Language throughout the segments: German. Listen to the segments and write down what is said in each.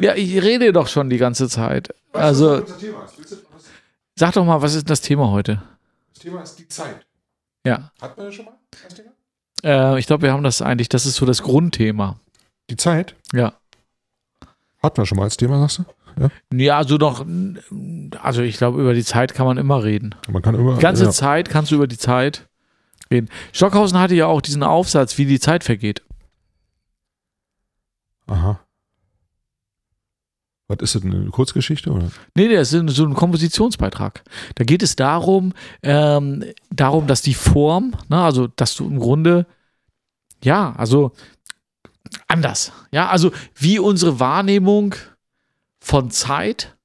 Ja, ich rede doch schon die ganze Zeit. Also, sag doch mal, was ist das Thema heute? Das Thema ist die Zeit. Ja. Hatten wir das schon mal? Das Thema? Äh, ich glaube, wir haben das eigentlich, das ist so das Grundthema. Die Zeit? Ja. Hatten wir schon mal als Thema, sagst du? Ja. Ja, also noch, also ich glaube, über die Zeit kann man immer reden. Man kann immer. Die ganze ja. Zeit kannst du über die Zeit reden. Stockhausen hatte ja auch diesen Aufsatz, wie die Zeit vergeht. Aha. Was ist das, eine Kurzgeschichte? Oder? Nee, nee, das ist so ein Kompositionsbeitrag. Da geht es darum, ähm, darum, dass die Form, ne, also dass du im Grunde, ja, also anders, ja, also wie unsere Wahrnehmung von Zeit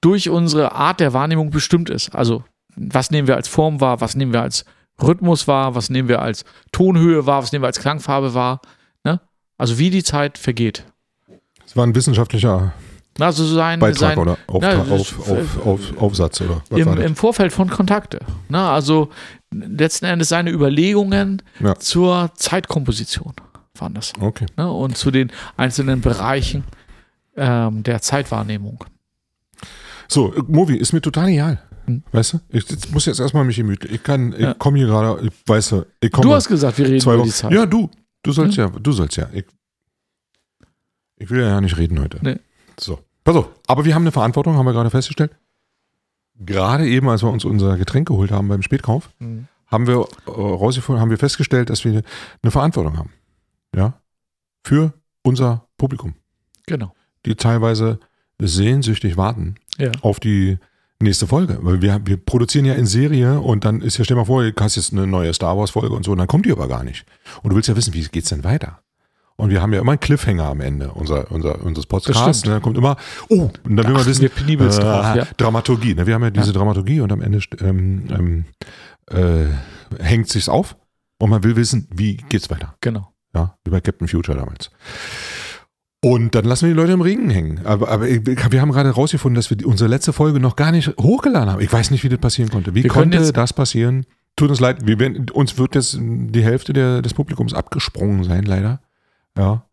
durch unsere Art der Wahrnehmung bestimmt ist. Also was nehmen wir als Form wahr, was nehmen wir als Rhythmus wahr, was nehmen wir als Tonhöhe wahr, was nehmen wir als Klangfarbe wahr? Also wie die Zeit vergeht. Das war ein wissenschaftlicher Also sein, Beitrag sein, oder Auftrag, Ja, auf, auf, auf, Aufsatz oder was im, im Vorfeld von Kontakte. Ne? Also letzten Endes seine Überlegungen Ja. zur Zeitkomposition waren das. Okay. Ne? Und zu den einzelnen Bereichen ähm, der Zeitwahrnehmung. So, äh, Movi, ist mir total egal. Hm. Weißt du? Ich, ich muss jetzt erstmal mich gemütlich. Ich kann, ich Ja. komme hier gerade, ich weiß, ich komme. Du hast gesagt, wir reden zwei über die Zeit. Ja, du. Du sollst ja, du sollst ja. Ich, ich will ja nicht reden heute. Nee. So. Pass auf. Aber wir haben eine Verantwortung, haben wir gerade festgestellt. Gerade eben, als wir uns unser Getränk geholt haben beim Spätkauf, Mhm. haben wir äh, rausgefunden, haben wir festgestellt, dass wir eine Verantwortung haben. Ja. Für unser Publikum, Genau. die teilweise sehnsüchtig warten Ja. auf die nächste Folge. Weil wir, wir produzieren ja in Serie und dann ist ja, stell mal vor, du hast jetzt eine neue Star Wars Folge und so und dann kommt die aber gar nicht. Und du willst ja wissen, wie geht's denn weiter? Und wir haben ja immer einen Cliffhanger am Ende unser, unser, unseres Podcasts. Ne? Da kommt immer, oh, und dann will man wissen, wir äh, drauf, ja. Dramaturgie. Ne? Wir haben ja diese Dramaturgie und am Ende ähm, ähm, äh, hängt sich's auf und man will wissen, wie geht's weiter. Genau. Ja, wie bei Captain Future damals. Und dann lassen wir die Leute im Regen hängen. Aber, aber ich- wir haben gerade rausgefunden, dass wir unsere letzte Folge noch gar nicht hochgeladen haben. Ich weiß nicht, wie das passieren konnte. Wie Wir konnte das passieren? Tut uns leid, wir werden, uns wird jetzt die Hälfte der, des Publikums abgesprungen sein, leider. Ja.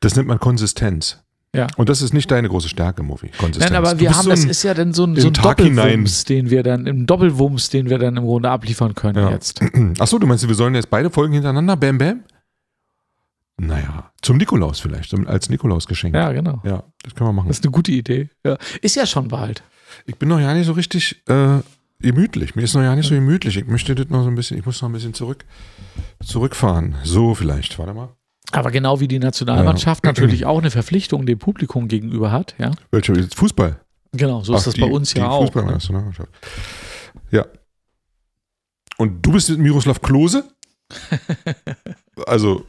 Das nennt man Konsistenz. Ja. Und das ist nicht deine große Stärke, Movie. Konsistenz. Nein, aber wir haben, so das ein- ist ja dann so ein, so ein hinein. Doppelwumms, den wir dann, im Doppelwumms, den wir dann im Grunde abliefern können Ja. jetzt. Achso, du meinst, wir sollen jetzt beide Folgen hintereinander? Bam, bam? Naja, zum Nikolaus vielleicht, als Nikolausgeschenk. Ja, genau. ja, das können wir machen. Das ist eine gute Idee. Ja. Ist ja schon bald. Ich bin noch ja nicht so richtig äh, gemütlich. Mir ist noch ja nicht so gemütlich. Ich möchte das noch so ein bisschen, ich muss noch ein bisschen zurück, zurückfahren. So vielleicht. Warte mal. Aber genau wie die Nationalmannschaft natürlich auch eine Verpflichtung dem Publikum gegenüber hat, ja. Welcher jetzt Fußball? Genau, so ist Ach, das die- bei uns ja auch. Fußballnationalmannschaft. Ja. Und du bist Miroslav Klose? also,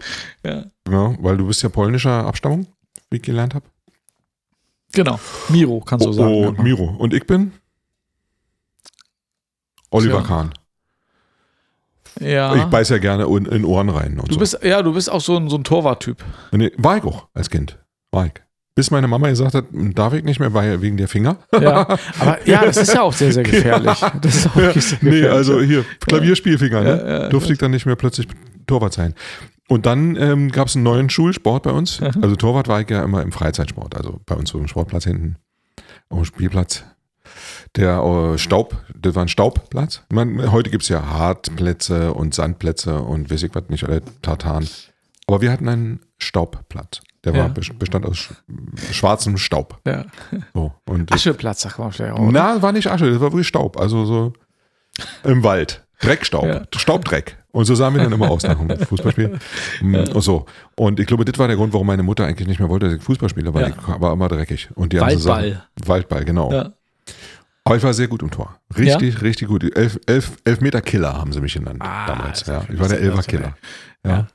Ja. ja, weil du bist ja polnischer Abstammung, wie ich gelernt habe. Genau. Miro, kannst du Oh, sagen. oh, einfach. Miro. Und ich bin? Oliver Tja. Kahn. Ja. Ich beiß ja gerne in, in Ohren rein du so. bist, ja, du bist auch so ein, so ein Torwarttyp. Nee, war ich auch als Kind. War ich. Bis meine Mama gesagt hat, darf ich nicht mehr, weil wegen der Finger. Ja. Aber ja, das ist ja auch sehr, sehr gefährlich. Das ist auch sehr gefährlich. Nee, also hier, Klavierspielfinger, ne? Ja, ja, Durfte ich dann nicht mehr plötzlich Torwart sein. Und dann ähm, gab es einen neuen Schulsport bei uns. Also Torwart war ich ja immer im Freizeitsport, also bei uns so im Sportplatz hinten, auf dem Spielplatz. Der äh, Staub, das war ein Staubplatz. Man, heute gibt es ja Hartplätze und Sandplätze und weiß ich was nicht, alle Tartan. Aber wir hatten einen Staubplatz. Der Ja. war, bestand aus sch schwarzem Staub. Ja. So, und Ascheplatz, vielleicht auch. oder? na, war nicht Asche, das war wirklich Staub. Also so im Wald. Dreckstaub. Ja. Staubdreck. Und so sahen wir dann immer aus nach dem Fußballspiel. Mm, Und so. Und ich glaube, das war der Grund, warum meine Mutter eigentlich nicht mehr wollte, dass ich Fußball spiele, weil Ja. ich war immer dreckig. Und die haben so Waldball. Waldball, genau. Ja. Aber ich war sehr gut im Tor. Richtig, richtig gut. Elf, elf, Elfmeter-Killer haben sie mich genannt Ah, damals. Ja. Ich war der. Elfer-Killer. Ja.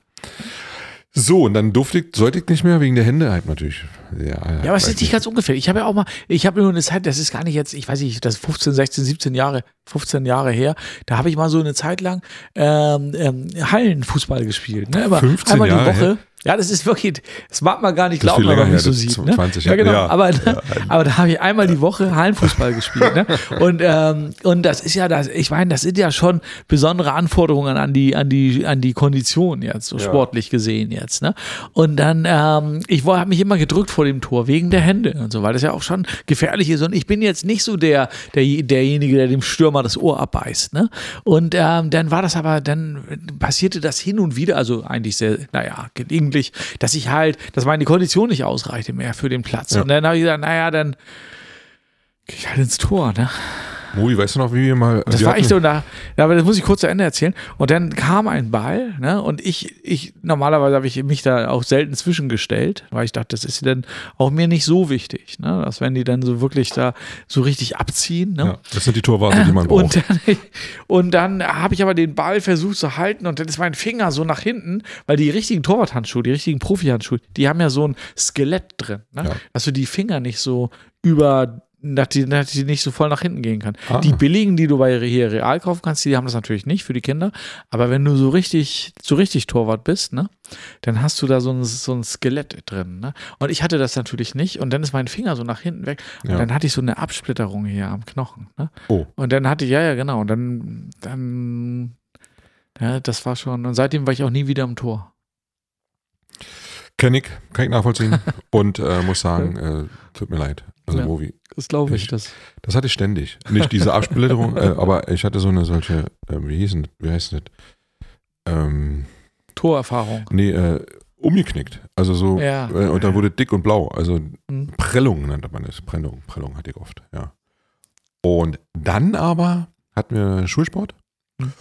So, und dann durfte ich, sollte ich nicht mehr wegen der Hände halt natürlich. Ja, Ja, aber es ist nicht ganz ungefähr. Ich habe ja auch mal, ich habe nur eine Zeit, das ist gar nicht jetzt, ich weiß nicht, das ist 15, 16, 17 Jahre, 15 Jahre her. Da habe ich mal so eine Zeit lang ähm, ähm, Hallenfußball gespielt. Ne? Aber 15 einmal Jahre die Woche. Ja, das ist wirklich, das mag man gar nicht Das glauben, wenn man mich so sieht. das Ne? 20 ja, genau. ja. Aber, Ja, aber da habe ich einmal die Woche Hallenfußball gespielt. Ne? Und, ähm, und das ist ja das, ich meine, das sind ja schon besondere Anforderungen an die, an die, an die Kondition jetzt, so Ja. sportlich gesehen jetzt. Ne? Und dann, ähm, ich habe mich immer gedrückt vor dem Tor wegen der Hände und so, weil das ja auch schon gefährlich ist. Und ich bin jetzt nicht so der, der derjenige, der dem Stürmer das Ohr abbeißt. Ne? Und ähm, dann war das aber, dann passierte das hin und wieder, also eigentlich sehr, naja, gelegentlich, dass ich halt, dass meine Kondition nicht ausreichte mehr für den Platz. Ja. Und dann habe ich gesagt, naja, dann gehe ich halt ins Tor. Ne? Moi, weißt du noch, wie wir mal. Das wir war echt so, da, ja, aber das muss ich kurz zu Ende erzählen. Und dann kam ein Ball, ne, und ich, ich, normalerweise habe ich mich da auch selten zwischengestellt, weil ich dachte, das ist dann auch mir nicht so wichtig, ne, dass wenn die dann so wirklich da so richtig abziehen, ne. Ja, das sind die Torwarte, die man braucht. Und dann, und dann habe ich aber den Ball versucht zu halten und dann ist mein Finger so nach hinten, weil die richtigen Torwarthandschuhe, die richtigen Profihandschuhe, die haben ja so ein Skelett drin, ne? Ja. dass du die Finger nicht so über, dass die, dass die nicht so voll nach hinten gehen kann. Ah. Die billigen, die du bei hier real kaufen kannst, die haben das natürlich nicht für die Kinder, aber wenn du so richtig, so richtig Torwart bist, ne, dann hast du da so ein, so ein Skelett drin, ne? Und ich hatte das natürlich nicht und dann ist mein Finger so nach hinten weg und Ja. dann hatte ich so eine Absplitterung hier am Knochen, ne? oh, Und dann hatte ich, ja, ja, genau. Und dann, dann, ja, das war schon. Und seitdem war ich auch nie wieder im Tor. kenn ich, kann ich nachvollziehen. Und äh, muss sagen, äh, tut mir leid. Also, Ja. Movi. Das glaube ich. Ich- Das. Das hatte ich ständig. Nicht diese Absplitterung, äh, aber ich hatte so eine solche, äh, wie hieß denn, wie heißt das? Ähm, Torerfahrung. nee, äh, umgeknickt. Also so, Ja. äh, und dann wurde dick und blau. Also Hm. Prellung nannte man es. Prellung, Prellung hatte ich oft, ja. Und dann aber hatten wir Schulsport. Hm.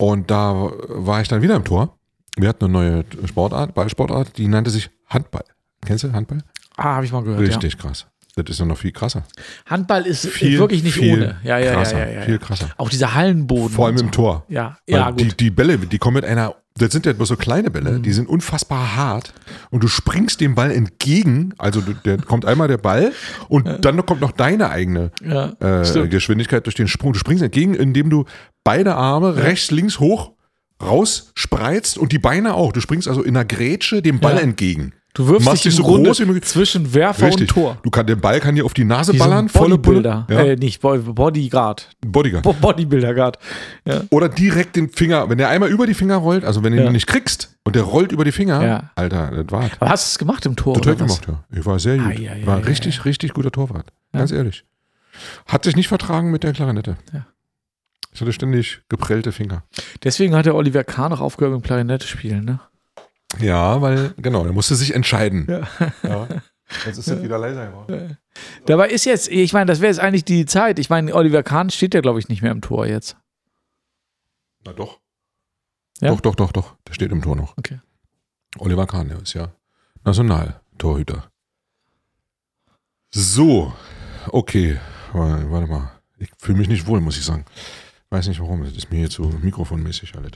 Und da war ich dann wieder im Tor. Wir hatten eine neue Sportart, Ballsportart, die nannte sich Handball. Kennst du Handball? Ah, habe ich mal gehört. Richtig krass. Das ist ja noch viel krasser. Ja. Handball ist Viel, wirklich nicht viel ohne. Ja, ja, krasser, ja, ja, ja, Viel ja. krasser. Auch dieser Hallenboden. Vor allem und im so. Tor. Ja, Weil ja, die, gut. die Bälle, die kommen mit einer, das sind ja bloß so kleine Bälle, Mhm. die sind unfassbar hart und du springst dem Ball entgegen, also du, der kommt einmal der Ball und dann kommt noch deine eigene ja, äh. Geschwindigkeit durch den Sprung. Du springst entgegen, indem du beide Arme rechts, links, hoch raus spreizt und die Beine auch. Du springst also in einer Grätsche dem Ball Ja. entgegen. Du wirfst machst dich dich so Grunde groß wie möglich. zwischen Werfer Richtig. und Tor. Du kann, der Ball kann dir auf die Nase Wie so ballern, volle Pulle. Bodybuilder. Ja, Äh, nicht Bo- Bodyguard. Bodyguard. Bo Bodybuilder Guard. Ja. Oder direkt den Finger, wenn der einmal über die Finger rollt, also wenn du Ja. ihn nicht kriegst und der rollt über die Finger. Alter, das war's. Aber hast du es gemacht im Tor? Total gemacht, ja. Ich war sehr gut. Ei, war richtig, richtig guter Torwart. Ganz ehrlich. Hat sich nicht vertragen mit der Klarinette. Ja. Ich hatte ständig geprellte Finger. Deswegen hat der Oliver Kahn auch aufgehört mit Klarinette spielen, ne? Ja, weil, genau, er musste sich entscheiden. Ja. Ja. Jetzt ist es wieder leiser geworden. Dabei ist jetzt, ich meine, das wäre jetzt eigentlich die Zeit. Ich meine, Oliver Kahn steht ja, glaube ich, nicht mehr im Tor jetzt. Na doch. Ja? Doch, doch, doch, doch. Der steht im Tor noch. Okay. Oliver Kahn, der ist ja Nationaltorhüter. So, okay. Warte mal. Ich fühle mich nicht wohl, muss ich sagen. Weiß nicht warum. Das ist mir hier zu mikrofonmäßig alles.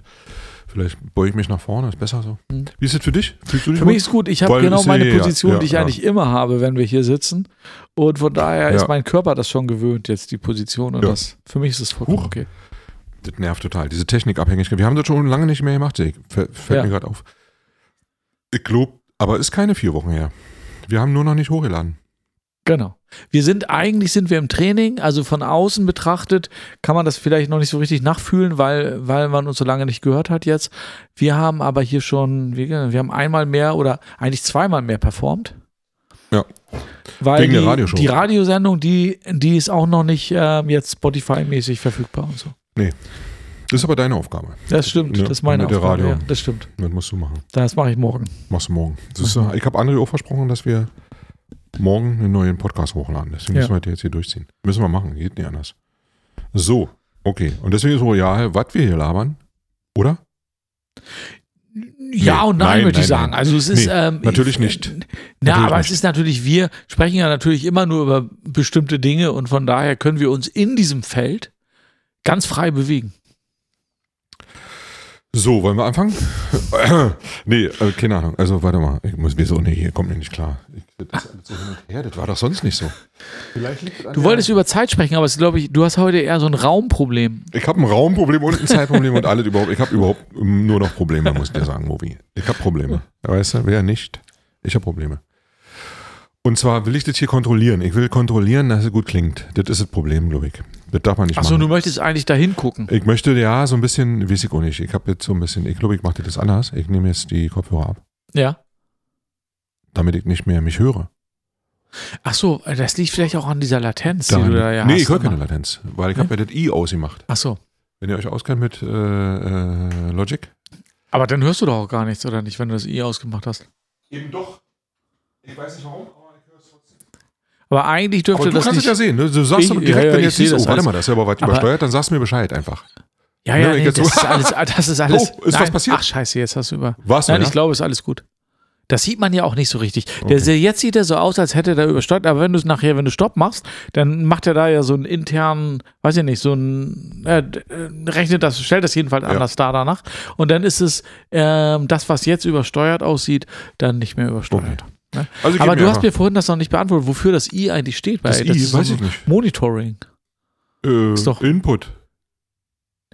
Vielleicht beuge ich mich nach vorne, ist besser so. Hm. Wie ist es für dich? Fühlst du dich Für wohl? mich ist gut, ich habe genau meine ja- Position, ja, die ich ja. eigentlich immer habe, wenn wir hier sitzen. Und von daher ist mein Körper das schon gewöhnt, jetzt die Position. Und das, für mich ist es vollkommen Huch. okay. Das nervt total. Diese Technikabhängigkeit. Wir haben das schon lange nicht mehr gemacht. Fällt mir gerade auf. Ich glaube, aber ist keine vier Wochen her. Wir haben nur noch nicht hochgeladen. Genau. Wir sind, eigentlich sind wir im Training, also von außen betrachtet kann man das vielleicht noch nicht so richtig nachfühlen, weil, weil man uns so lange nicht gehört hat jetzt. Wir haben aber hier schon, wir, wir haben einmal mehr oder eigentlich zweimal mehr performt. Ja. Weil Wegen die, der Radioshow. die Radiosendung, die, die ist auch noch nicht ähm, jetzt Spotify-mäßig verfügbar und so. Das ist aber deine Aufgabe. Das stimmt, Ja, das ist meine mit der Aufgabe. Radio. Ja, das stimmt. Das musst du machen. Das mache ich morgen. Machst du morgen. Ist, ich habe André auch versprochen, dass wir morgen einen neuen Podcast hochladen. Deswegen Ja. müssen wir heute jetzt hier durchziehen. Müssen wir machen, geht nicht anders. So, okay. Und deswegen ist so, ja, was wir hier labern, oder? Ja Nee, und nein, nein, würde ich nein, sagen. nein. Also es ist Nee, ähm, natürlich ich- nicht. Na, Natürlich aber nicht. es ist natürlich, wir sprechen ja natürlich immer nur über bestimmte Dinge und von daher können wir uns in diesem Feld ganz frei bewegen. So, wollen wir anfangen? nee, äh, keine Ahnung. Also, warte mal. Ich muss, wieso? Nee, hier kommt mir nicht klar. Ich, das, ist alles so hin und her. das war doch sonst nicht so. Du wolltest über Zeit sprechen, aber es glaube ich, du hast heute eher so ein Raumproblem. Ich habe ein Raumproblem und ein Zeitproblem und alles überhaupt. Ich habe überhaupt nur noch Probleme, muss ich dir sagen, Movi. Ich habe Probleme. Weißt du, wer nicht? Ich habe Probleme. Und zwar will ich das hier kontrollieren. Ich will kontrollieren, dass es gut klingt. Das ist das Problem, glaube ich. Das darf man nicht Achso, machen. du möchtest eigentlich da hingucken. Ich möchte ja so ein bisschen, weiß ich auch nicht. Ich habe jetzt so ein bisschen, ich glaube, ich mache das anders. Ich nehme jetzt die Kopfhörer ab, Ja. damit ich nicht mehr mich höre. Achso, das liegt vielleicht auch an dieser Latenz, die Dann- du da ja nee, hast. ich höre keine immer. Latenz, weil ich habe ja das I ausgemacht. Achso. Wenn ihr euch auskennt mit äh, äh, Logic. Aber dann hörst du doch auch gar nichts, oder nicht, wenn du das I ausgemacht hast. Eben doch. Ich weiß nicht warum, aber ich höre es trotzdem. Aber eigentlich dürfte Aber du das kannst nicht. es ja sehen. Ne? Du sagst Ich- aber ja, direkt, ja, wenn du jetzt siehst, oh, warte mal, das ist aber was Aber- übersteuert, dann sagst du mir Bescheid einfach. ja, ja, Ne, nee, das so- ist alles, das ist alles. Oh, ist was passiert? Ach, scheiße, jetzt hast du über. Du, Nein, ja? ich glaube, ist alles gut. Das sieht man ja auch nicht so richtig. Okay. der, jetzt sieht er so aus, als hätte er übersteuert, aber wenn du es nachher, wenn du Stopp machst, dann macht er da ja so einen internen, weiß ich nicht, so einen, äh, äh, rechnet das, stellt das jedenfalls Ja. anders dar danach. Und dann ist es ähm, das, was jetzt übersteuert aussieht, dann nicht mehr übersteuert. Also, Aber du hast einfach. mir vorhin das noch nicht beantwortet, wofür das I eigentlich steht. das weil I, ist weiß so ich nicht. Monitoring. Äh, ist doch- Input.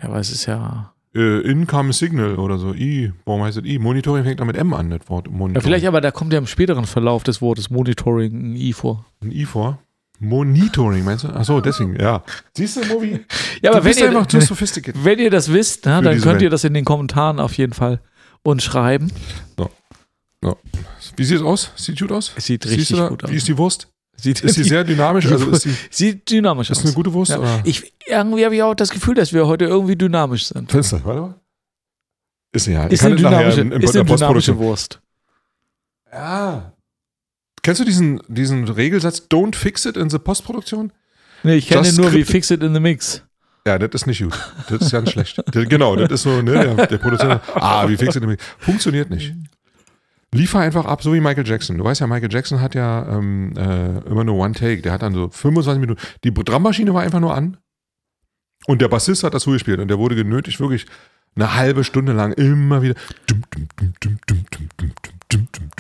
Ja, aber es ist ja. Äh, Income Signal oder so. I. Warum heißt das I? Monitoring fängt da mit M an, das Wort. Monitoring. ja vielleicht, aber da kommt ja im späteren Verlauf des Wortes Monitoring ein I vor. ein I vor. Monitoring, meinst du? Achso, deswegen, ja. Siehst du, Movi? Ja, aber du wenn bist ihr, einfach zu sophisticated. wenn ihr das wisst, ne, dann könnt ihr Welt. das in den Kommentaren auf jeden Fall uns schreiben. Wie sieht es aus? Sieht gut aus? Sieht richtig du gut aus. Wie ist die Wurst? Sieht, Ist die sehr dynamisch? Also ist die, sieht dynamisch ist aus. eine gute Wurst? Ja. Oder? Ich, irgendwie habe ich auch das Gefühl, dass wir heute irgendwie dynamisch sind. Fenster, warte mal. Ist ja. Ist eine dynamische, in, in ist eine dynamische. Wurst. Ja. Kennst du diesen, diesen Regelsatz, don't fix it in the Postproduktion? Nee, ich kenne nur wie. Fix It in the Mix. Ja, das ist nicht gut. Das ist ganz schlecht. Genau, das ist so, ne, der, der Produzent. Ah, wie fix it? Funktioniert nicht. Liefer einfach ab, so wie Michael Jackson. Du weißt ja, Michael Jackson hat ja ähm, äh, immer nur One Take. Der hat dann so 25 Minuten. Die Drummaschine war einfach nur an. Und der Bassist hat das so gespielt. Und der wurde genötigt, wirklich eine halbe Stunde lang immer wieder.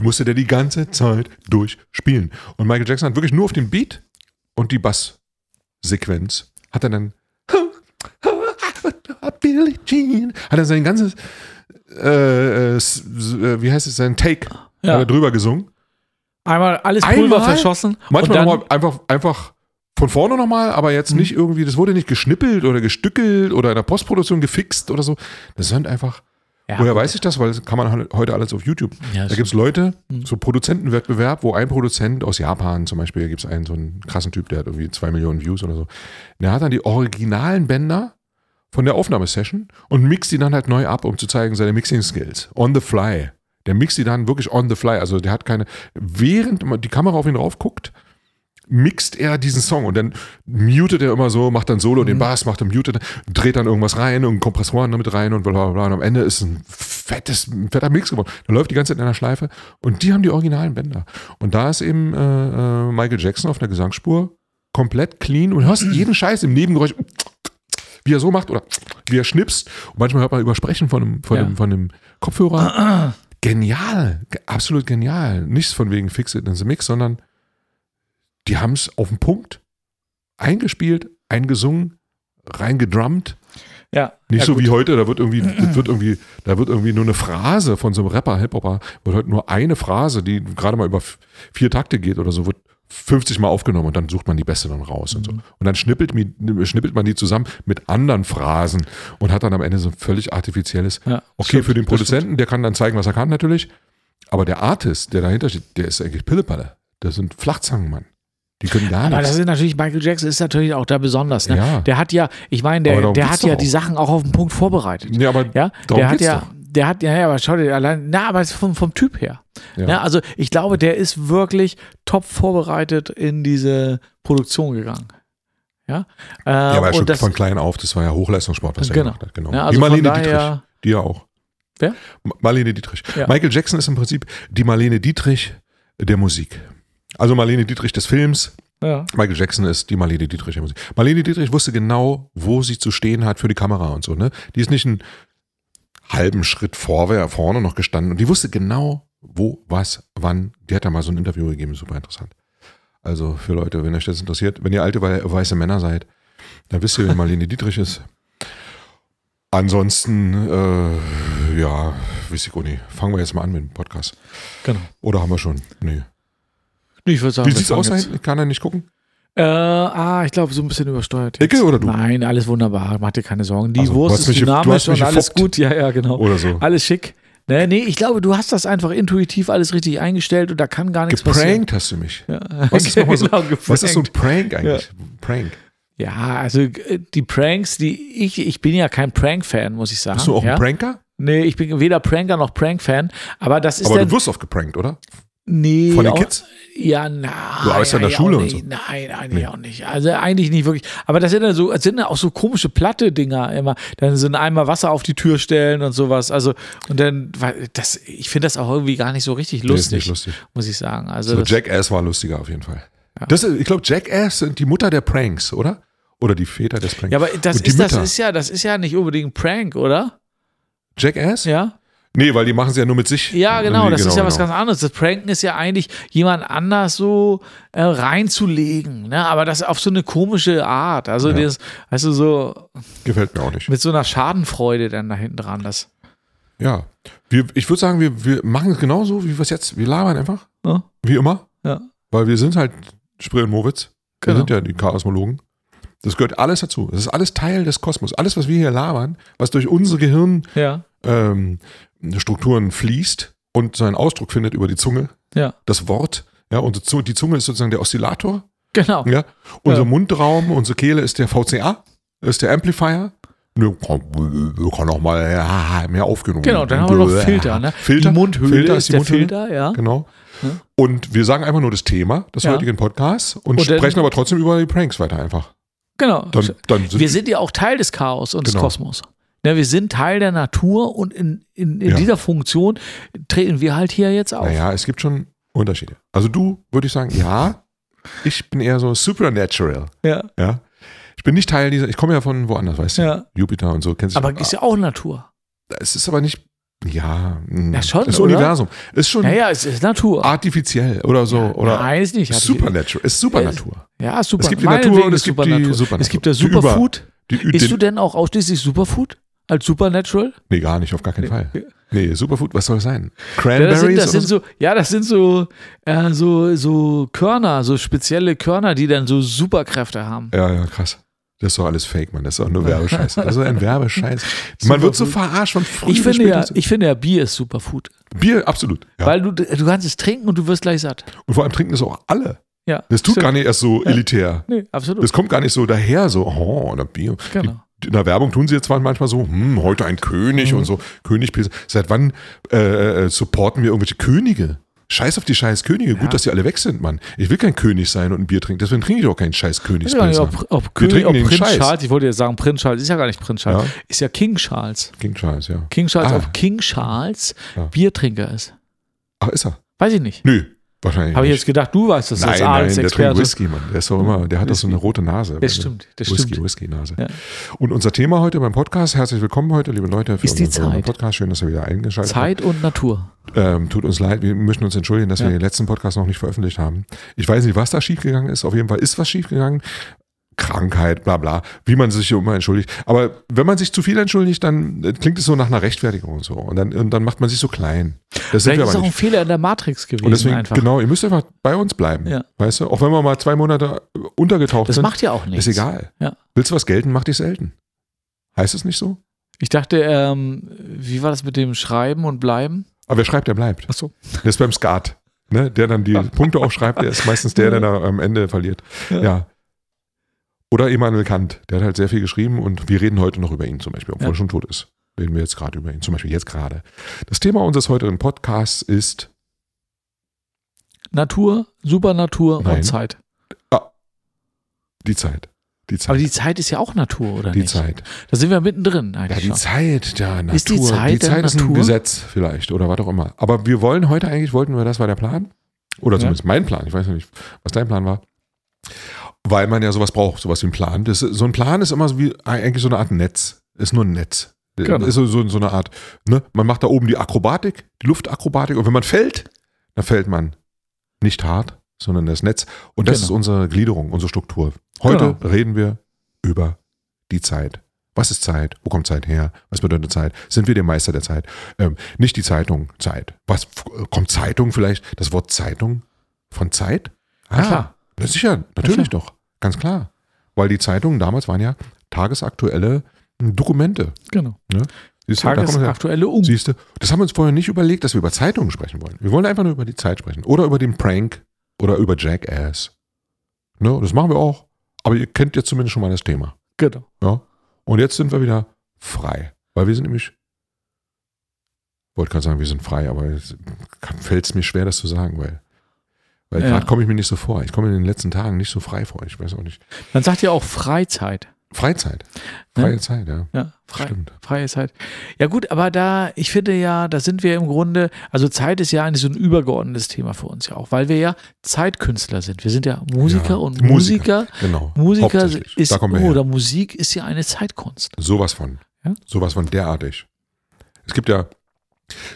Musste der die ganze Zeit durchspielen. Und Michael Jackson hat wirklich nur auf den Beat und die Basssequenz hat er dann. Billie Jean. Hat er sein ganzes äh, äh, äh, wie heißt es sein Take Ja. er drüber gesungen Einmal alles Pulver Einmal? verschossen. manchmal nochmal einfach einfach von vorne nochmal aber jetzt Mhm. nicht irgendwie das wurde nicht geschnippelt oder gestückelt oder in der Postproduktion gefixt oder so das sind einfach Ja, woher weiß ich das weil das kann man halt heute alles auf YouTube Ja, da gibt es Leute, Mhm. so Produzentenwettbewerb, wo ein Produzent aus Japan zum Beispiel, da gibt es einen so einen krassen Typ, der hat irgendwie zwei Millionen Views oder so. Der hat dann die originalen Bänder von der Aufnahmesession und mixt die dann halt neu ab, um zu zeigen seine Mixing-Skills. On the fly. Der mixt die dann wirklich on the fly. Also der hat keine, während die Kamera auf ihn drauf guckt, mixt er diesen Song und dann mutet er immer so, macht dann Solo den Bass, macht dann mutet, dreht dann irgendwas rein und Kompressoren damit rein und bla bla bla. Und am Ende ist ein fettes, ein fetter Mix geworden. Dann läuft die ganze Zeit in einer Schleife und die haben die originalen Bänder. Und da ist eben äh, äh, Michael Jackson auf der Gesangsspur komplett clean und hörst jeden Scheiß im Nebengeräusch, wie er so macht oder wie er schnipst. Und manchmal hört man Übersprechen von dem, von Ja. dem, von dem Kopfhörer. Genial, ge- absolut genial. Nichts von wegen Fix It in the Mix, sondern die haben es auf den Punkt eingespielt, eingesungen, reingedrummt. ja, Nicht ja, so gut. wie heute, da wird irgendwie, wird irgendwie, da wird irgendwie nur eine Phrase von so einem Rapper, Hip-Hopper, wird heute nur eine Phrase, die gerade mal über vier Takte geht oder so, wird 50 Mal aufgenommen und dann sucht man die beste dann raus und so. Mhm. Und dann schnippelt, schnippelt man die zusammen mit anderen Phrasen und hat dann am Ende so ein völlig artifizielles. Ja, Okay, stimmt, für den. Produzenten, der kann dann zeigen, was er kann natürlich. Aber der Artist, der dahinter steht, der ist eigentlich Pillepalle. Das sind Flachzangen, Mann. Die können gar Aber das nichts. ist natürlich, Michael Jackson ist natürlich auch da besonders. Ne? Ja. Der hat ja, ich meine, der, der hat ja doch die auch. Sachen auch auf den Punkt vorbereitet. Ja, aber Ja, darum der hat ja, doch. der hat ja, ja, aber schau dir allein, na, aber es ist vom, vom Typ her. Ja. Ne? Also ich glaube, der ist wirklich top vorbereitet in diese Produktion gegangen. Ja, äh, Ja, aber und schon das, von klein auf, das war ja Hochleistungssport, was er Genau. gemacht hat. Genau. Ja, also die Marlene Dietrich. Die ja auch. Wer? Ma- Marlene Dietrich. Ja. Michael Jackson ist im Prinzip die Marlene Dietrich der Musik. Also Marlene Dietrich des Films. ja. Michael Jackson ist die Marlene Dietrich der Musik. Marlene Dietrich wusste genau, wo sie zu stehen hat für die Kamera und so. Ne? Die ist nicht ein halben Schritt vorne noch gestanden und die wusste genau, wo, was, wann. Die hat da mal so ein Interview gegeben, super interessant. Also für Leute, wenn euch das interessiert, wenn ihr alte wei- weiße Männer seid, dann wisst ihr, wer Marlene Dietrich ist. Ansonsten, äh, ja, weiß ich auch nicht. Fangen wir jetzt mal an mit dem Podcast. Genau. Oder haben wir schon? Nee. Nee, Ich würde sagen, Wie sieht's fangen aus? jetzt-? Kann er nicht gucken? Äh, ah, ich glaube, so ein bisschen übersteuert. Icke oder du? Nein, alles wunderbar. Mach dir keine Sorgen. Die Also, Wurst ist dynamisch und alles gut. Ja, ja, genau. Oder so? Alles schick. Nee, nee, ich glaube, du hast das einfach intuitiv alles richtig eingestellt und da kann gar nichts passieren. Geprankt hast du mich. Ja. Was ist, nochmal so, Genau, was ist so ein geprankt. Prank eigentlich? Prank. Ja, also äh, die Pranks, die ich, ich bin ja kein Prank-Fan, muss ich sagen. Bist du auch ja? ein Pranker? Nee, ich bin weder Pranker noch Prank-Fan, aber das ist Aber dann, du wirst oft geprankt, oder? Nee, Von den auch- Kids? Ja, nein. Du arbeitest ja in der Schule und so. Nein, eigentlich auch nicht. Also eigentlich nicht wirklich. Aber das sind ja so, das sind ja auch so komische platte Dinger immer. Dann sind einmal Wasser auf die Tür stellen und sowas. Also, und dann, weil das, ich finde das auch irgendwie gar nicht so richtig Nee, ist lustig, nicht lustig. muss ich sagen. Also, So, Jackass war lustiger auf jeden Fall. Das, ist- ich glaube, Jackass sind die Mutter der Pranks, oder? Oder die Väter des Pranks. ja, aber das ist, das ist ja, das ist ja nicht unbedingt Prank, oder? Jackass? Ja. Nee, weil die machen sie ja nur mit sich. Ja, genau, das ist ja was genau. ganz anderes. Das Pranken ist ja eigentlich, jemand anders so äh, reinzulegen, ne? aber das auf so eine komische Art. Also, Ja. das, weißt du, so Gefällt mir auch nicht. mit so einer Schadenfreude dann da hinten dran. Das, Ja. Wir, ich würde sagen, wir, wir machen es genauso, wie wir es jetzt. Wir labern einfach. Ja. Wie immer. Ja. Weil wir sind halt Spree und Mowitz. Wir Genau. sind ja die Chaosmologen. Das gehört alles dazu. Das ist alles Teil des Kosmos. Alles, was wir hier labern, was durch unsere Gehirnstrukturen ja, ähm, Strukturen fließt und seinen Ausdruck findet über die Zunge, ja, das Wort. Ja, Zunge, die Zunge ist sozusagen der Oszillator. genau. Ja. Unser Ja. Mundraum, unsere Kehle ist der VCA, ist der Amplifier. Nö, kann, auch mal mehr aufgenommen Genau, dann haben wir noch Filter. Ne? Filter, Die Mundhöhle Filter ist, die der Mundhöhle. Filter, ja. Genau. Ja. Und wir sagen einfach nur das Thema des Ja. heutigen Podcasts und, Und sprechen aber trotzdem über die Pranks weiter einfach. Genau. Dann, dann sind wir sind ja auch Teil des Chaos und des Genau. Kosmos. Ja, wir sind Teil der Natur und in, in, in Ja. dieser Funktion treten wir halt hier jetzt auf. Naja, es gibt schon Unterschiede. Also du, würde ich sagen, ja, ich bin eher so supernatural. Ja. Ja. Ich bin nicht Teil dieser, ich komme ja von woanders, weißt du? Ja. Jupiter und so, kennst du Aber ist ja auch Natur. Es ist aber nicht, ja, mh, Ja, schon, das oder? Universum. Ist schon Ja, ja, es ist Natur. artifiziell oder so. oder Nein, ist nicht. Supernatural. Ist Supernatur. Ja, super. Es gibt die Natur und es gibt die Supernatur. Es gibt ja Superfood. Isst du denn auch ausschließlich Superfood? Als Supernatural? nee, gar nicht, auf gar keinen Fall. Nee, Superfood, was soll es sein? Ja, das Cranberries? sind, das sind so? ja, das sind so, äh, so, so Körner, so spezielle Körner, die dann so Superkräfte haben. Ja, ja, krass. Das ist doch alles Fake, Mann. Das ist doch nur Werbescheiß. Das ist ein Werbescheiß. Man wird so verarscht von früh Ich finde, ja, ich finde ja, Bier ist Superfood. Bier, absolut. Ja. Weil du, du kannst es trinken und du wirst gleich satt. und vor allem trinken das auch alle. Ja. Das tut stimmt. gar nicht erst so elitär. Nee, absolut. Das kommt gar nicht so daher, so, oh, oder Bier. Genau. Die, in der Werbung tun sie jetzt zwar manchmal so, hm, heute ein König Mhm. und so, Königpilze. Seit wann äh, äh, supporten wir irgendwelche Könige? Scheiß auf die scheiß Könige. Gut, dass die alle weg sind, Mann. Ich will kein König sein und ein Bier trinken. Deswegen trinke ich doch keinen scheiß Königspilz. ob, ob, Wir König, trinken ob den Prinz Scheiß. Charles, ich wollte jetzt sagen Prinz Charles, ist ja gar nicht Prinz Charles, Ja. ist ja King Charles. King Charles, ja. King Charles, Ah. ob King Charles Ja. Biertrinker ist. Ach, ist er? Weiß ich nicht. Nö, wahrscheinlich Habe ich jetzt gedacht, du weißt das Nein, als nein, der trinkt. Whisky, Mann. Der ist doch immer, der hat doch so eine rote Nase. Das stimmt, das Whisky, stimmt. Whisky-Nase. Ja. Und unser Thema heute beim Podcast, herzlich willkommen heute, liebe Leute, für Ist die unseren Zeit. Podcast. Schön, dass ihr wieder eingeschaltet habt. Zeit und Natur. Ähm, tut uns leid, wir möchten uns entschuldigen, dass Ja. wir den letzten Podcast noch nicht veröffentlicht haben. Ich weiß nicht, was da schiefgegangen ist. Auf jeden Fall ist was schiefgegangen. Krankheit, bla bla, wie man sich immer entschuldigt. Aber wenn man sich zu viel entschuldigt, dann äh, klingt es so nach einer Rechtfertigung und so. Und dann, und dann macht man sich so klein. Das Vielleicht ist auch ein. Fehler in der Matrix gewesen Und deswegen, einfach. genau, ihr müsst einfach bei uns bleiben. Ja. Weißt du, auch wenn wir mal zwei Monate untergetaucht Das sind, macht ja auch nichts. ist egal. Ja. Willst du was gelten, mach dich selten. Heißt es nicht so? Ich dachte, ähm, wie war das mit dem Schreiben und Bleiben? Aber wer schreibt, der bleibt. Achso. Das ist beim Skat. Ne? Der dann die Punkte aufschreibt, der ist meistens der, der da am Ende verliert. Ja. Ja. Oder Immanuel Kant, der hat halt sehr viel geschrieben und wir reden heute noch über ihn zum Beispiel, obwohl Ja. er schon tot ist. Reden wir jetzt gerade über ihn, zum Beispiel jetzt gerade. Das Thema unseres heutigen Podcasts ist Natur, Supernatur Nein. und Zeit. die Zeit. Die Zeit. Aber die Zeit ist ja auch Natur, oder die nicht? Zeit. Da sind wir mittendrin Ja, eigentlich die schon. Zeit, ja, Natur. Ist die Zeit die Zeit ist ein Natur? Gesetz vielleicht oder was auch immer. Aber wir wollen heute eigentlich, wollten wir, das war der Plan. Oder Ja. zumindest mein Plan. Ich weiß nicht, was dein Plan war. Weil man ja sowas braucht, sowas wie ein Plan. Das, so ein Plan ist immer so wie eigentlich so eine Art Netz. Ist nur ein Netz. Genau. Ist so, so, eine Art, ne? Man macht da oben die Akrobatik, die Luftakrobatik und wenn man fällt, dann fällt man nicht hart, sondern das Netz. Und das Genau. ist unsere Gliederung, unsere Struktur. Heute reden wir über die Zeit. Was ist Zeit? Wo kommt Zeit her? Was bedeutet Zeit? Sind wir der Meister der Zeit? Ähm, nicht die Zeitung Zeit. Was kommt Zeitung vielleicht? Das Wort Zeitung von Zeit? Na klar. Na sicher, natürlich doch. Ganz klar. Weil die Zeitungen damals waren ja tagesaktuelle Dokumente. Genau. Ne? Siehst du, da. Tagesaktuelle Um. Siehst du, das haben wir uns vorher nicht überlegt, dass wir über Zeitungen sprechen wollen. Wir wollen einfach nur über die Zeit sprechen. Oder über den Prank oder über Jackass. Ne, das machen wir auch. Aber ihr kennt jetzt zumindest schon mal das Thema. Genau. Ja? Und jetzt sind wir wieder frei. Weil wir sind nämlich, wollte gerade sagen, wir sind frei, aber es fällt es mir schwer, das zu sagen, weil, weil Ja. gerade komme ich mir nicht so vor. Ich komme in den letzten Tagen nicht so frei vor. Ich weiß auch nicht. Man sagt ja auch Freizeit. Freizeit. Ne? Freie Zeit, ja. Ja, frei, Stimmt. freie Zeit. Ja gut, aber da, ich finde ja, da sind wir im Grunde, also Zeit ist ja eigentlich so ein übergeordnetes Thema für uns ja auch, weil wir ja Zeitkünstler sind. Wir sind ja Musiker Ja, und Musiker. Musiker. Genau. Musiker ist, oder Musik ist ja eine Zeitkunst. Sowas von. Ja? Sowas von derartig. Es gibt ja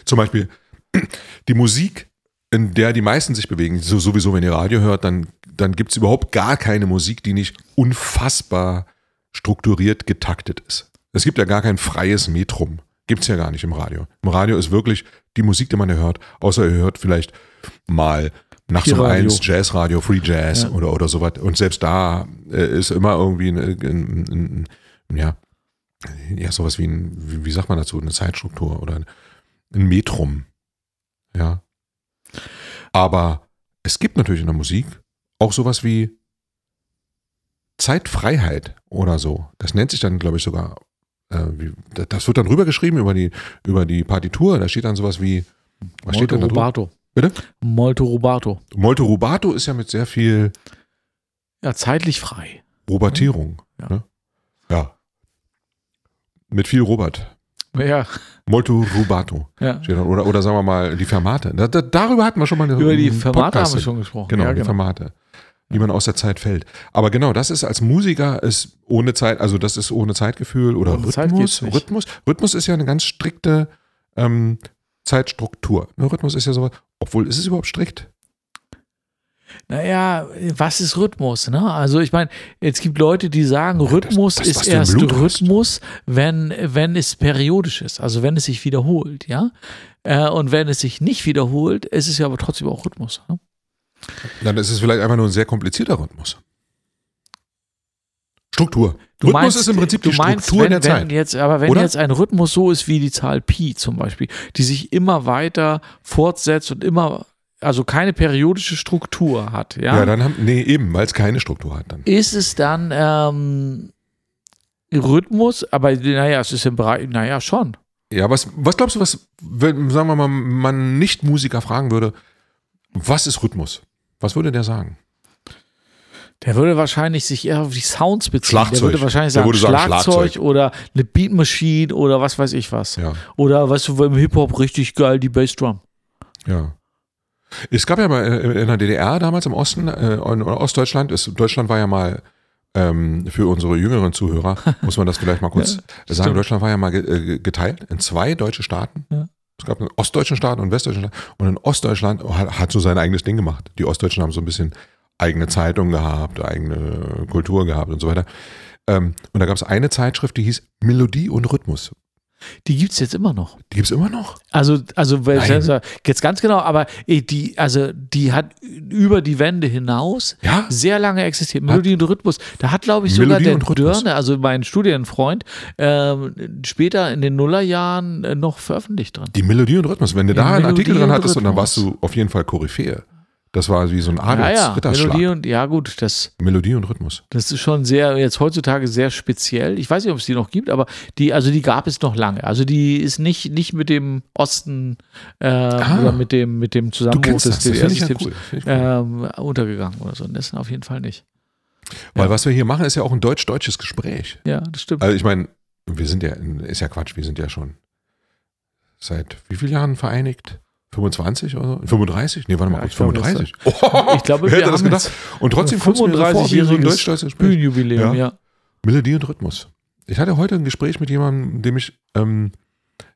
zum Beispiel die Musik, in der die meisten sich bewegen. So, sowieso, wenn ihr Radio hört, dann, dann gibt es überhaupt gar keine Musik, die nicht unfassbar strukturiert getaktet ist. Es gibt ja gar kein freies Metrum. Gibt es ja gar nicht im Radio. Im Radio ist wirklich die Musik, die man hört, außer ihr hört vielleicht mal nachts um Pi-Radio. eins Jazzradio, Free Jazz Ja. oder, oder sowas. Und selbst da äh, ist immer irgendwie ein, ein, ein, ein, ja, ja, sowas wie ein, wie, wie sagt man dazu, eine Zeitstruktur oder ein, ein Metrum. Ja. Aber es gibt natürlich in der Musik auch sowas wie Zeitfreiheit oder so. Das nennt sich dann, glaube ich, sogar, äh, wie, das- wird dann rübergeschrieben über die, über die Partitur. Da steht dann sowas wie, was steht Molto denn da? Rubato. Bitte? Molto Rubato. Molto rubato ist ja mit sehr viel Ja, zeitlich frei. Robertierung. Ja. Ne? ja. Mit viel Robert. Ja, Molto rubato. ja. Oder, oder sagen wir mal die Fermate. Da, da, darüber hatten wir schon mal eine Über die Fermate Podcast haben wir schon gesprochen. Genau, ja, die Fermate. Wie man aus der Zeit fällt. Aber genau, das ist als Musiker ist ohne Zeit, also das ist ohne Zeitgefühl oder Ohne Zeit Rhythmus. nicht. Rhythmus. Rhythmus ist ja eine ganz strikte ähm, Zeitstruktur. Ne, Rhythmus ist ja sowas, obwohl ist es überhaupt strikt? Naja, was ist Rhythmus? Ne? Also ich meine, es gibt Leute, die sagen, das- Rhythmus das, was ist erst. Rhythmus, wenn, wenn es periodisch ist, also wenn es sich wiederholt, ja. Äh, und wenn es sich nicht wiederholt, ist es ja aber trotzdem auch Rhythmus. Ne? Dann ist es vielleicht einfach nur ein sehr komplizierter Rhythmus. Struktur. Du Rhythmus meinst, ist im Prinzip die meinst, Struktur wenn, der Zeit. Jetzt, aber wenn Oder? jetzt ein Rhythmus so ist wie die Zahl Pi zum Beispiel, die sich immer weiter fortsetzt und immer, also keine periodische Struktur hat, ja, Ja, dann haben, nee, eben, weil es keine Struktur hat dann. ist es dann ähm, Rhythmus, aber naja, es ist im Bereich, naja, schon. Ja, was, was glaubst du, was, wenn, sagen wir mal, man nicht Musiker fragen würde, was ist Rhythmus? Was würde der sagen? Der würde wahrscheinlich sich eher auf die Sounds beziehen. Der Schlagzeug. würde wahrscheinlich Der sagen, würde sagen Schlagzeug, Schlagzeug. oder eine Beatmaschine oder was weiß ich was. Ja, Oder weißt du, im Hip-Hop richtig geil die Bassdrum. ja. Es gab ja mal äh, in der DDR damals im Osten, äh, in Ostdeutschland, ist, Deutschland war ja mal ähm, für unsere jüngeren Zuhörer, muss man das vielleicht mal kurz Ja, sagen. Deutschland war ja mal ge äh, geteilt in zwei deutsche Staaten. Ja. Es gab einen ostdeutschen Staat und einen westdeutschen Staat. Und in Ostdeutschland hat, hat so sein eigenes Ding gemacht. Die Ostdeutschen haben so ein bisschen eigene Zeitung gehabt, eigene Kultur gehabt und so weiter. Ähm, und da gab es eine Zeitschrift, die hieß Melodie und Rhythmus. Die gibt es jetzt immer noch. Die gibt es immer noch. Also, also Nein. jetzt ganz genau, aber eh, die, also die hat über die Wände hinaus Ja. sehr lange existiert. Melodie und Rhythmus. Da hat, glaube ich, sogar Melodie der. Dörne, also mein Studienfreund, ähm, später in den Nullerjahren äh, noch veröffentlicht drin. Die Melodie und Rhythmus. Wenn du Ja, da einen Melodie Artikel dran hattest, und dann warst du auf jeden Fall Koryphäe. Das war wie so ein Ja, ja, Adels-Ritterschlag. Melodie und, ja gut, das, Melodie und Rhythmus. das ist schon sehr, jetzt heutzutage sehr speziell. Ich weiß nicht, ob es die noch gibt, aber die, also die gab es noch lange. Also die ist nicht, nicht mit dem Osten äh, oder mit dem, mit dem Ah. Zusammenbruch des ja DDR-Systems cool. Cool. ähm, untergegangen oder so. Das auf jeden Fall nicht. Weil ja. was wir hier machen, ist ja auch ein deutsch-deutsches Gespräch. Ja, das stimmt. Also ich meine, wir sind ja, ist ja Quatsch, wir sind ja schon seit wie vielen Jahren vereinigt? 25 oder so? 35? Nee, warte mal Ja, kurz, ich glaube, 35. ich glaube, Wer wir hätte das haben gedacht? Und trotzdem kommt es mir so vor, wie so ein 35-jähriges deutsch-deutsches Gespräch. Bühnenjubiläum, Ja. ja. Melodie und Rhythmus. ich hatte heute ein Gespräch mit jemandem, dem ich, ähm,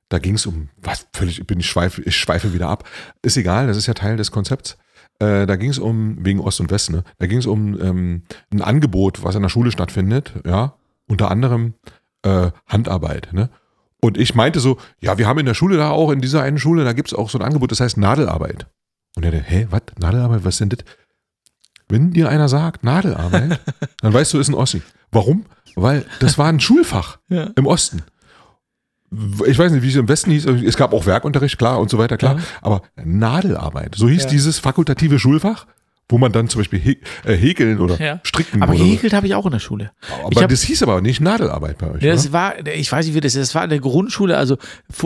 da ging es um, was völlig, bin ich schweife, ich schweife wieder ab. Ist egal, das ist ja Teil des Konzepts. Äh, da ging es um, wegen Ost und West, ne? Da ging es um ähm, ein Angebot, was in der Schule stattfindet, ja, unter anderem äh, Handarbeit, ne? Und ich meinte so, ja, wir haben in der Schule da auch, in dieser einen Schule, da gibt es auch so ein Angebot, das heißt Nadelarbeit. Und er dachte, hä, was? Nadelarbeit, was sind das? Wenn dir einer sagt, Nadelarbeit, dann weißt du, ist ein Ossi. Warum? Weil das war ein Schulfach Ja. im Osten. Ich weiß nicht, wie es im Westen hieß. Es gab auch Werkunterricht, klar und so weiter, klar. Ja. Aber Nadelarbeit, so hieß Ja. dieses fakultative Schulfach, wo man dann zum Beispiel hä äh, häkeln oder Ja. stricken Aber oder gehäkelt habe ich auch in der Schule. ich Aber hab- das hieß aber nicht Nadelarbeit bei euch. Ja, das war, ich weiß nicht, wie das ist. Das war in der Grundschule, also,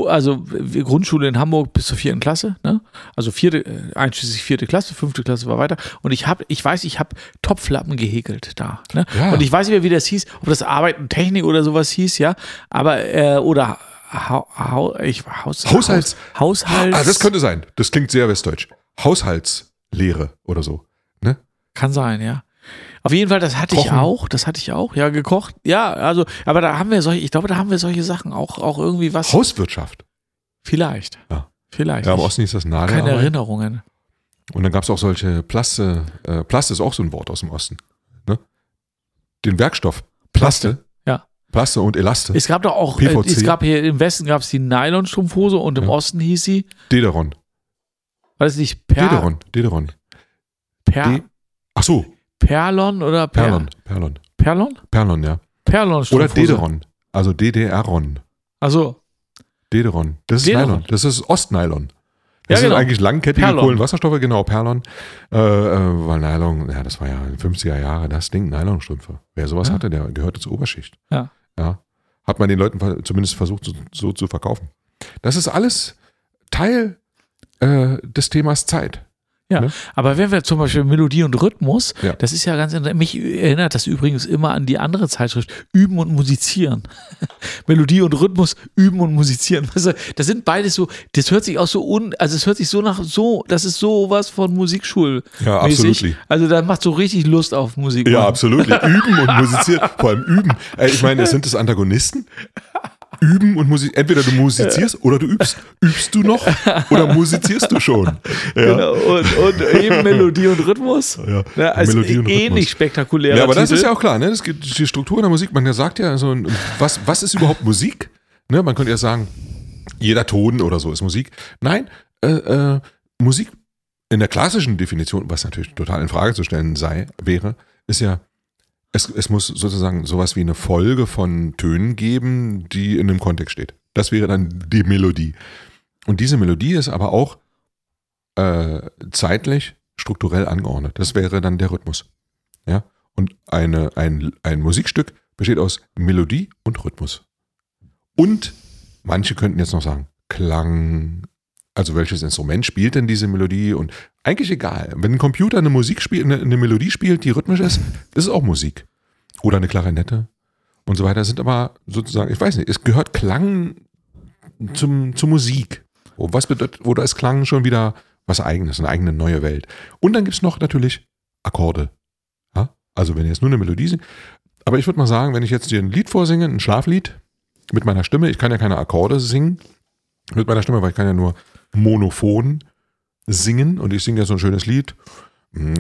also Grundschule in Hamburg bis zur vierten Klasse, ne? Also vierte, äh, einschließlich vierte Klasse, fünfte Klasse war weiter. Und ich habe, ich weiß, ich habe Topflappen gehäkelt da. Ne? Ja. Und ich weiß nicht mehr, wie das hieß, ob das Arbeiten Technik oder sowas hieß, ja. Aber, äh, oder ha, ha, ich, Haus, Haushalts- Haus, Haushalts. Ah, das könnte sein. Das klingt sehr westdeutsch. Haushaltslehre oder so. Kann sein, ja. Auf jeden Fall, das hatte ich Kochen. auch, das hatte ich auch, ja, gekocht. Ja, also, aber da haben wir solche, ich glaube, da haben wir solche Sachen auch, auch irgendwie was. Hauswirtschaft. Vielleicht. Ja. Vielleicht. Ja, im Ich- Osten hieß das keine Nadelarbeit. Erinnerungen. Und dann gab es auch solche Plaste. Äh, Plaste ist auch so ein Wort aus dem Osten. Ne? Den Werkstoff. Plaste. Ja. Plaste und Elaste. Es gab doch auch, äh, PVC. es gab hier im Westen gab es die Nylonstrumpfhose und im Ja. Osten hieß sie, Dederon. war das nicht per, Dederon. Dederon. per, D- Ach so, Perlon oder per, Perlon. Perlon. Perlon? Perlon, ja. Perlon Oder Strumpfhose. Dederon. Also DDR-Ron. Also, Dederon. Das ist Dederon. Nylon. Das ist Ostnylon. Ja, Das genau. sind eigentlich langkettige Perlon. Kohlenwasserstoffe, genau, Perlon. Äh, äh, weil Nylon, ja, das war ja in den 50er Jahre das Ding, Nylonstrümpfe. Wer sowas Ja. hatte, der gehörte zur Oberschicht. Ja. Ja. Hat man den Leuten zumindest versucht, so, so zu verkaufen. Das ist alles Teil äh, des Themas Zeit. Aber wenn wir zum Beispiel Melodie und Rhythmus, Ja. das ist ja ganz interessant. Mich erinnert das übrigens immer an die andere Zeitschrift, Üben und Musizieren. Melodie und Rhythmus, Üben und Musizieren. Weißt du, das sind beides so, das hört sich auch so un, also es hört sich so nach so, das ist sowas von Musikschul. Ja, absolut. Also da macht so richtig Lust auf Musik. Ja, absolut. Üben und musizieren. Vor allem üben. Äh, ich meine, sind das Antagonisten? Üben und Musik. Entweder du musizierst oder du übst. Übst du noch oder musizierst du schon? Ja. Genau. Und, und eben Melodie und Rhythmus. Ja, Ne, also Melodie und ähnlich Rhythmus. spektakulärer Ja, aber das Titel. ist ja auch klar, ne? Das gibt die Struktur in der Musik. Man sagt ja so, ein- was, was ist überhaupt Musik? Ne? Man könnte ja sagen, jeder Ton oder so ist Musik. Nein, äh, äh, Musik in der klassischen Definition, was natürlich total in Frage zu stellen sei, wäre, ist ja, es, es muss sozusagen sowas wie eine Folge von Tönen geben, die in einem Kontext steht. Das wäre dann die Melodie. Und diese Melodie ist aber auch äh, zeitlich strukturell angeordnet. Das wäre dann der Rhythmus. Ja? Und eine, ein, ein Musikstück besteht aus Melodie und Rhythmus. Und manche könnten jetzt noch sagen, Klang, also welches Instrument spielt denn diese Melodie? Und eigentlich egal. Wenn ein Computer eine Musik spielt, eine, eine Melodie spielt, die rhythmisch ist, ist es auch Musik. Oder eine Klarinette und so weiter. Das sind aber sozusagen, ich weiß nicht, es gehört Klang zum, zur Musik. Wo, was bedeutet, oder ist Klang schon wieder was eigenes, eine eigene neue Welt. Und dann gibt es noch natürlich Akkorde. Ja? Also wenn jetzt nur eine Melodie singt. Aber ich würde mal sagen, wenn ich jetzt dir ein Lied vorsinge, ein Schlaflied, mit meiner Stimme, ich kann ja keine Akkorde singen, mit meiner Stimme, weil ich kann ja nur monophon singen und ich singe ja so ein schönes Lied.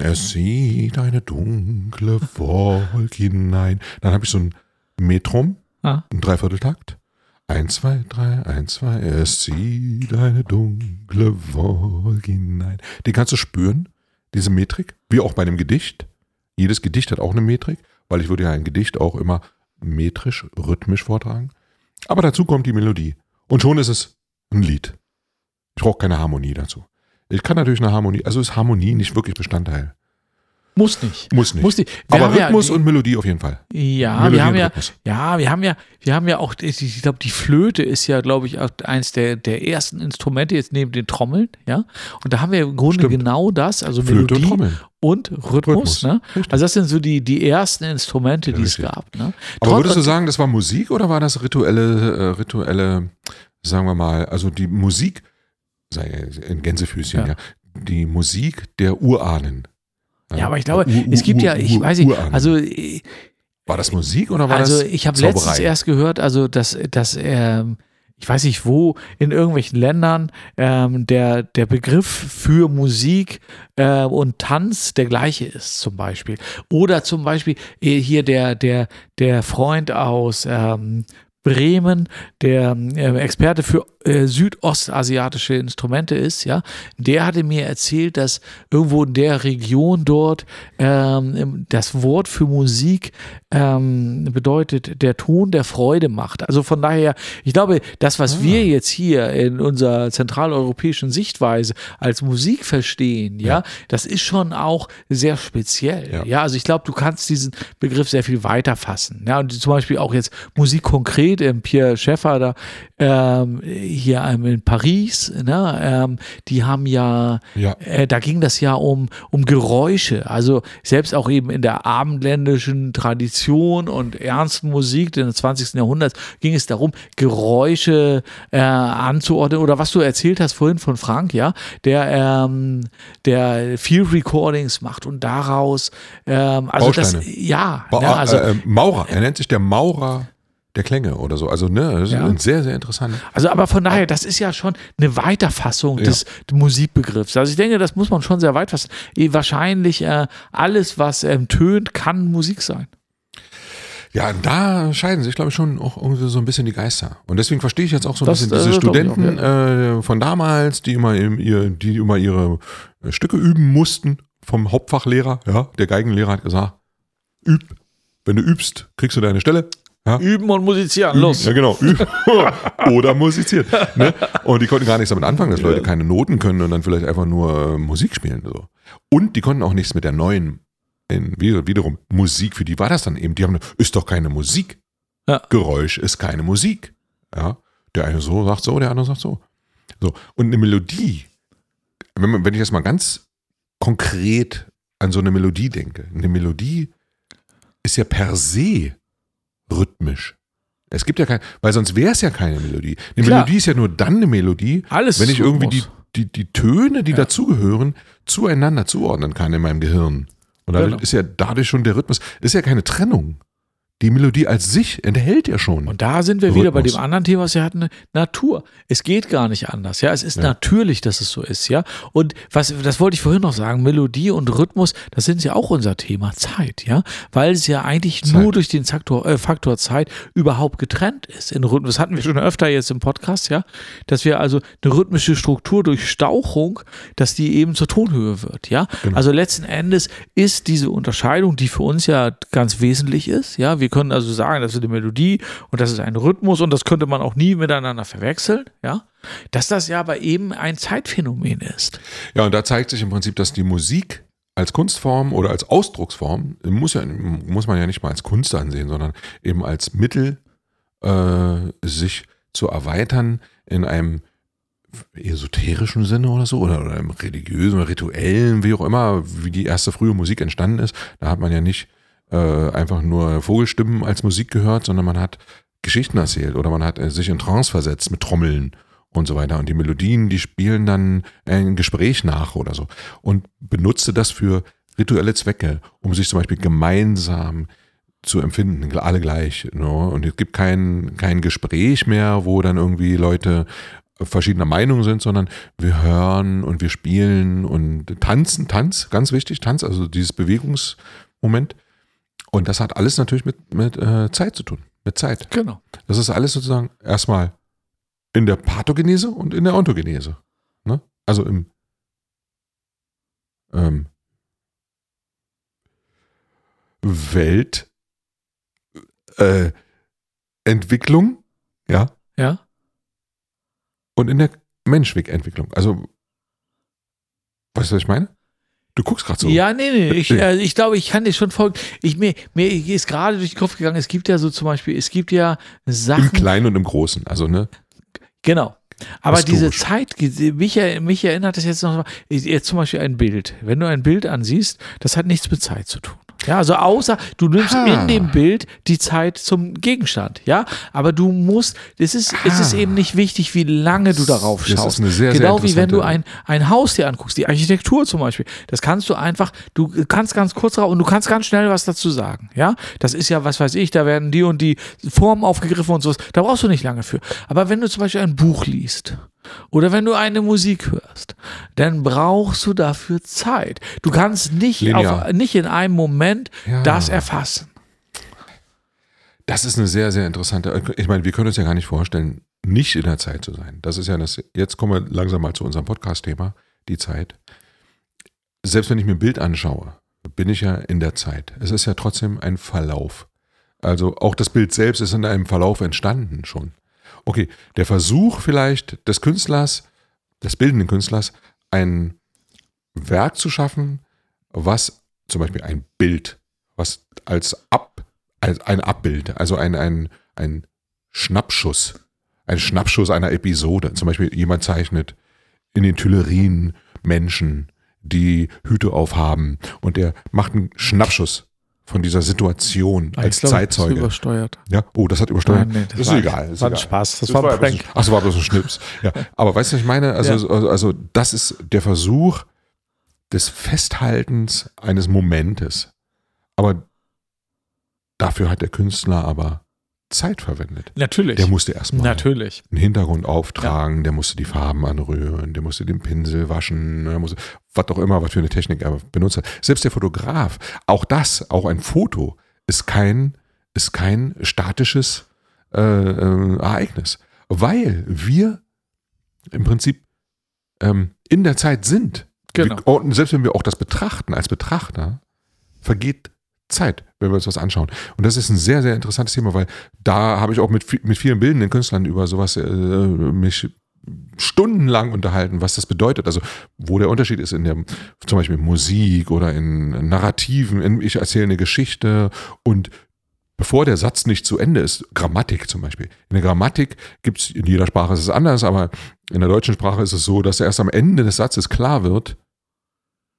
Es sieht eine dunkle Wolke hinein. Dann habe ich so ein Metrum, Ah. ein Dreivierteltakt. Eins, zwei, drei, eins, zwei, es zieht eine dunkle Wolke hinein. Den kannst du spüren, diese Metrik, wie auch bei einem Gedicht. Jedes Gedicht hat auch eine Metrik, weil ich würde ja ein Gedicht auch immer metrisch, rhythmisch vortragen. Aber dazu kommt die Melodie. Und schon ist es ein Lied. Ich brauche keine Harmonie dazu. Ich kann natürlich eine Harmonie, also ist Harmonie nicht wirklich Bestandteil. Muss nicht. Muss nicht. Muss nicht. Wir Aber ja Rhythmus die- und Melodie auf jeden Fall. Ja, Melodie wir haben und ja, Rhythmus. ja, wir haben ja, wir haben ja auch, ich glaube, die Flöte ist ja, glaube ich, auch eins der, der ersten Instrumente jetzt neben den Trommeln, ja. Und da haben wir im Grunde Stimmt. genau das, also Flöte und Melodie Trommeln. und Rhythmus, Rhythmus, ne? Also das sind so die, die ersten Instrumente, die es gab, ne? Aber würdest du sagen, das war Musik oder war das rituelle, äh, rituelle, sagen wir mal, also die Musik, in Gänsefüßchen, ja. Ja. die Musik der Urahnen? Ja, aber ich glaube, Ur- es gibt ja, Ur- ich Ur- weiß nicht, also War das Musik oder war also das ich habe letztens erst gehört, also dass, dass ähm, ich weiß nicht wo, in irgendwelchen Ländern ähm, der, der Begriff für Musik äh, und Tanz der gleiche ist, zum Beispiel. Oder zum Beispiel äh, hier der, der, der Freund aus ähm, Bremen, der äh, Experte für äh, südostasiatische Instrumente ist, ja, der hatte mir erzählt, dass irgendwo in der Region dort ähm, das Wort für Musik ähm, bedeutet, der Ton der Freude macht. Also von daher, ich glaube, das, was Ah. wir jetzt hier in unserer zentraleuropäischen Sichtweise als Musik verstehen, ja, Ja. das ist schon auch sehr speziell. Ja, Ja. also ich glaube, du kannst diesen Begriff sehr viel weiter fassen. Ja, und zum Beispiel auch jetzt Musik konkret, ähm, Pierre Schäffer da ähm, hier ähm, in Paris, ne, ähm, die haben ja, Ja. äh, da ging das ja um, um Geräusche. Also selbst auch eben in der abendländischen Tradition und ernsten Musik des 20. Jahrhunderts ging es darum, Geräusche äh, anzuordnen. Oder was du erzählt hast vorhin von Frank, ja, der, ähm, der Field Recordings macht und daraus, ähm, also das, Bausteine. ja, Ba ne, also, äh, äh, Maurer. Er nennt sich der Maurer der Klänge oder so. Also, ne, das ist Ja. sehr, sehr interessant. Also, aber von daher, das ist ja schon eine Weiterfassung Ja. des Musikbegriffs. Also, ich denke, das muss man schon sehr weit fassen. Eh, Wahrscheinlich äh, alles, was ähm, tönt, kann Musik sein. Ja, da scheiden sich, glaube ich, schon auch irgendwie so ein bisschen die Geister. Und deswegen verstehe ich jetzt auch so ein Das, bisschen diese äh, glaub ich auch, Studenten äh, von damals, die immer, im, ihr, die immer ihre äh, Stücke üben mussten vom Hauptfachlehrer. Ja, der Geigenlehrer hat gesagt, üb. Wenn du übst, kriegst du deine Stelle. Ja, Üben und musizieren, los. Ja, genau. Üben. Oder musizieren. Ne? Und die konnten gar nichts damit anfangen, dass Leute keine Noten können und dann vielleicht einfach nur äh, Musik spielen. So. Und die konnten auch nichts mit der neuen, in, wieder- wiederum Musik, für die war das dann eben. Die haben, ist doch keine Musik. Ja. Geräusch ist keine Musik. Ja. Der eine so sagt so, der andere sagt so. So. Und eine Melodie, wenn, man, wenn ich jetzt mal ganz konkret an so eine Melodie denke, eine Melodie ist ja per se rhythmisch. Es gibt ja kein, weil sonst wäre es ja keine Melodie. Eine Klar. Melodie ist ja nur dann eine Melodie, Alles wenn ich irgendwie die, die, die Töne, die dazugehören, zueinander zuordnen kann in meinem Gehirn. Und dadurch Genau. ist ja dadurch schon der Rhythmus, ist ja keine Trennung. Die Melodie als sich enthält ja schon. Und da sind wir wieder bei Rhythmus. dem anderen Thema, was wir hatten, Natur. Es geht gar nicht anders, ja. Es ist Ja. natürlich, dass es so ist, ja. Und was, das wollte ich vorhin noch sagen, Melodie und Rhythmus, das sind ja auch unser Thema, Zeit, ja. Weil es ja eigentlich Zeit. nur durch den Faktor, äh, Faktor Zeit überhaupt getrennt ist in Rhythmus. Das hatten wir schon öfter jetzt im Podcast, ja. Dass wir also eine rhythmische Struktur durch Stauchung, dass die eben zur Tonhöhe wird, ja. Genau. Also letzten Endes ist diese Unterscheidung, die für uns ja ganz wesentlich ist, ja. Wir können also sagen, das ist eine Melodie und das ist ein Rhythmus und das könnte man auch nie miteinander verwechseln, ja. Dass das ja aber eben ein Zeitphänomen ist. Ja, und da zeigt sich im Prinzip, dass die Musik als Kunstform oder als Ausdrucksform, muss, ja, muss man ja nicht mal als Kunst ansehen, sondern eben als Mittel, äh, sich zu erweitern in einem esoterischen Sinne oder so, oder, oder im religiösen rituellen, wie auch immer, wie die erste frühe Musik entstanden ist. Da hat man ja nicht äh, einfach nur Vogelstimmen als Musik gehört, sondern man hat Geschichten erzählt oder man hat äh, sich in Trance versetzt mit Trommeln und so weiter. Und die Melodien, die spielen dann ein Gespräch nach oder so. Und benutzte das für rituelle Zwecke, um sich zum Beispiel gemeinsam zu empfinden, alle gleich. Ne? Und es gibt kein, kein Gespräch mehr, wo dann irgendwie Leute verschiedener Meinung sind, sondern wir hören und wir spielen und tanzen, Tanz, ganz wichtig, Tanz, also dieses Bewegungsmoment. Und das hat alles natürlich mit, mit äh, Zeit zu tun, mit Zeit. Genau. Das ist alles sozusagen erstmal in der Pathogenese und in der Ontogenese. Ne? Also im ähm, Welt äh, Entwicklung, ja, Ja. und in der Menschwegentwicklung. Also, weißt du, was ich meine? Du guckst gerade so. Ja, nee, nee. Ich, äh, ich glaube, ich kann dir schon folgen. Ich, mir, mir ist gerade durch den Kopf gegangen, es gibt ja so zum Beispiel, es gibt ja Sachen. Im Kleinen und im Großen. Also, ne? Genau. Aber diese. Zeit, mich, er- mich erinnert das jetzt noch, jetzt zum Beispiel ein Bild. Wenn du ein Bild ansiehst, das hat nichts mit Zeit zu tun. Ja, also außer du nimmst Ah. in dem Bild die Zeit zum Gegenstand, ja, aber du musst, es ist, es ist Ah. eben nicht wichtig, wie lange du darauf Das ist schaust. eine sehr, sehr genau wie wenn du ein, ein Haus dir anguckst, die Architektur zum Beispiel, das kannst du einfach, du kannst ganz kurz drauf und du kannst ganz schnell was dazu sagen, ja. Das ist ja, was weiß ich, da werden die und die Formen aufgegriffen und sowas, da brauchst du nicht lange für. Aber wenn du zum Beispiel ein Buch liest, oder wenn du eine Musik hörst, dann brauchst du dafür Zeit. Du kannst nicht, auf, nicht in einem Moment Ja. das erfassen. Das ist eine sehr, sehr interessante. Ich meine, wir können uns ja gar nicht vorstellen, nicht in der Zeit zu sein. Das ist ja das. Jetzt kommen wir langsam mal zu unserem Podcast-Thema, die Zeit. Selbst wenn ich mir ein Bild anschaue, bin ich ja in der Zeit. Es ist ja trotzdem ein Verlauf. Also auch das Bild selbst ist in einem Verlauf entstanden schon. Okay, der Versuch vielleicht des Künstlers, des bildenden Künstlers, ein Werk zu schaffen, was zum Beispiel ein Bild, was als Ab, als ein Abbild, also ein, ein, ein Schnappschuss, ein Schnappschuss einer Episode. Zum Beispiel jemand zeichnet in den Tuilerien Menschen, die Hüte aufhaben und der macht einen Schnappschuss von dieser Situation als Ich glaube, das ist Zeitzeuge. übersteuert. Ja, oh, das hat übersteuert. Nein, nee, das, ist war- egal. Das ist war ein. Spaß. Das, war ein Prank. Ach, das war bloß ein Schnips. Ja, aber weißt du, was ich meine? Also, Ja. also, das ist der Versuch des Festhaltens eines Momentes. Aber dafür hat der Künstler aber Zeit verwendet. Natürlich. Der musste erstmal Natürlich. einen Hintergrund auftragen, der musste die Farben anrühren, der musste den Pinsel waschen, der musste, was auch immer, was für eine Technik er benutzt hat. Selbst der Fotograf, auch das, auch ein Foto, ist kein, ist kein statisches äh, äh, Ereignis, weil wir im Prinzip ähm, in der Zeit sind. Genau. Wir, und selbst wenn wir auch das betrachten als Betrachter, vergeht Zeit, wenn wir uns was anschauen. Und das ist ein sehr, sehr interessantes Thema, weil da habe ich auch mit, mit vielen bildenden Künstlern über sowas äh, mich stundenlang unterhalten, was das bedeutet. Also wo der Unterschied ist in der zum Beispiel Musik oder in Narrativen, in, ich erzähle eine Geschichte und bevor der Satz nicht zu Ende ist, Grammatik zum Beispiel. In der Grammatik gibt es, in jeder Sprache ist es anders, aber in der deutschen Sprache ist es so, dass erst am Ende des Satzes klar wird,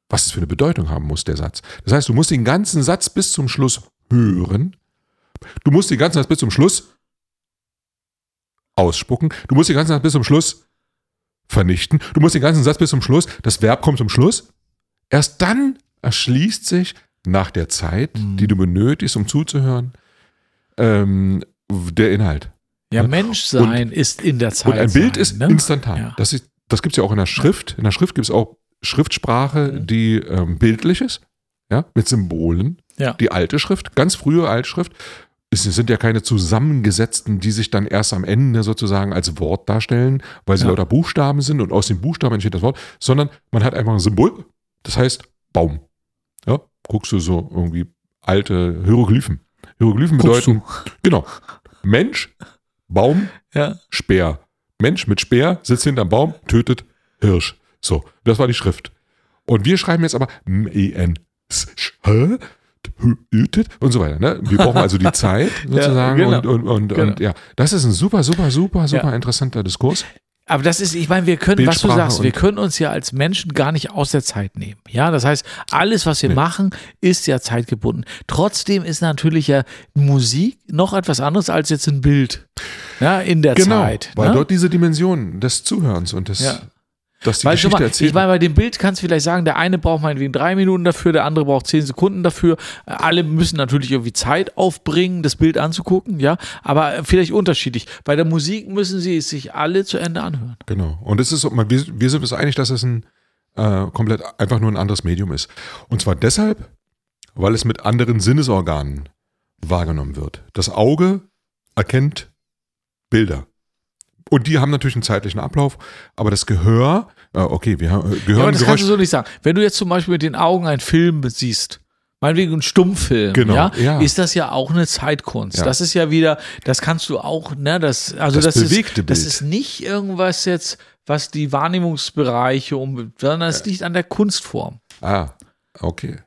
was es für eine Bedeutung haben muss, der Satz. Das heißt, du musst den ganzen Satz bis zum Schluss hören. Du musst den ganzen Satz bis zum Schluss ausspucken. Du musst den ganzen Satz bis zum Schluss vernichten. Du musst den ganzen Satz bis zum Schluss, das Verb kommt zum Schluss. Erst dann erschließt sich nach der Zeit, Mhm. die du benötigst, um zuzuhören, ähm, der Inhalt. Ja, Menschsein ist in der Zeit. Und ein Bild sein, ist ne? instantan. Ja. Das, ist, das gibt es ja auch in der Schrift. In der Schrift gibt es auch Schriftsprache, Mhm. die ähm, bildlich ist, ja, mit Symbolen. Ja. Die alte Schrift, ganz frühe Altschrift. Es sind ja keine zusammengesetzten, die sich dann erst am Ende sozusagen als Wort darstellen, weil sie Ja. lauter Buchstaben sind und aus den Buchstaben entsteht das Wort, sondern man hat einfach ein Symbol, das heißt Baum. Ja, guckst du so irgendwie alte Hieroglyphen. Hieroglyphen Guckst bedeuten, genau, Mensch, Baum, Ja. Speer. Mensch mit Speer sitzt hinterm Baum, tötet Hirsch. So, das war die Schrift. Und wir schreiben jetzt aber M-E-N. Und so weiter. Ne? Wir brauchen also die Zeit sozusagen. genau. und, und, und, Genau. und ja, das ist ein super, super, super, super Ja. interessanter Diskurs. Aber das ist, ich meine, wir können, was du sagst, wir können uns ja als Menschen gar nicht aus der Zeit nehmen. Ja, das heißt, alles, was wir Nee. machen, ist ja zeitgebunden. Trotzdem ist natürlich ja Musik noch etwas anderes als jetzt ein Bild. Ja, in der Zeit. Genau, weil ne? dort diese Dimension des Zuhörens und des, Ja. Dass die Weil Geschichte mal, erzählt ich meine, bei dem Bild kannst du vielleicht sagen, der eine braucht meinetwegen drei Minuten dafür, der andere braucht zehn Sekunden dafür. Äh, Alle müssen natürlich irgendwie Zeit aufbringen, das Bild anzugucken, ja, aber äh, vielleicht unterschiedlich. Bei der Musik müssen sie es sich alle zu Ende anhören. Genau. Und es ist, wir, wir sind uns einig, dass es ein äh, komplett einfach nur ein anderes Medium ist. Und zwar deshalb, weil es mit anderen Sinnesorganen wahrgenommen wird. Das Auge erkennt Bilder. Und die haben natürlich einen zeitlichen Ablauf, aber das Gehör, äh, okay, wir haben äh, Ja, Gehör aber und das Geräusch. kannst du so nicht sagen. Wenn du jetzt zum Beispiel mit den Augen einen Film siehst, meinetwegen einen Stummfilm, Genau, ja, ja. ist das ja auch eine Zeitkunst. Ja. Das ist ja wieder, das kannst du auch, ne, das, also Das das, bewegte ist, das Bild. ist nicht irgendwas jetzt, was die Wahrnehmungsbereiche um, sondern es liegt an der Kunstform. Ah, okay.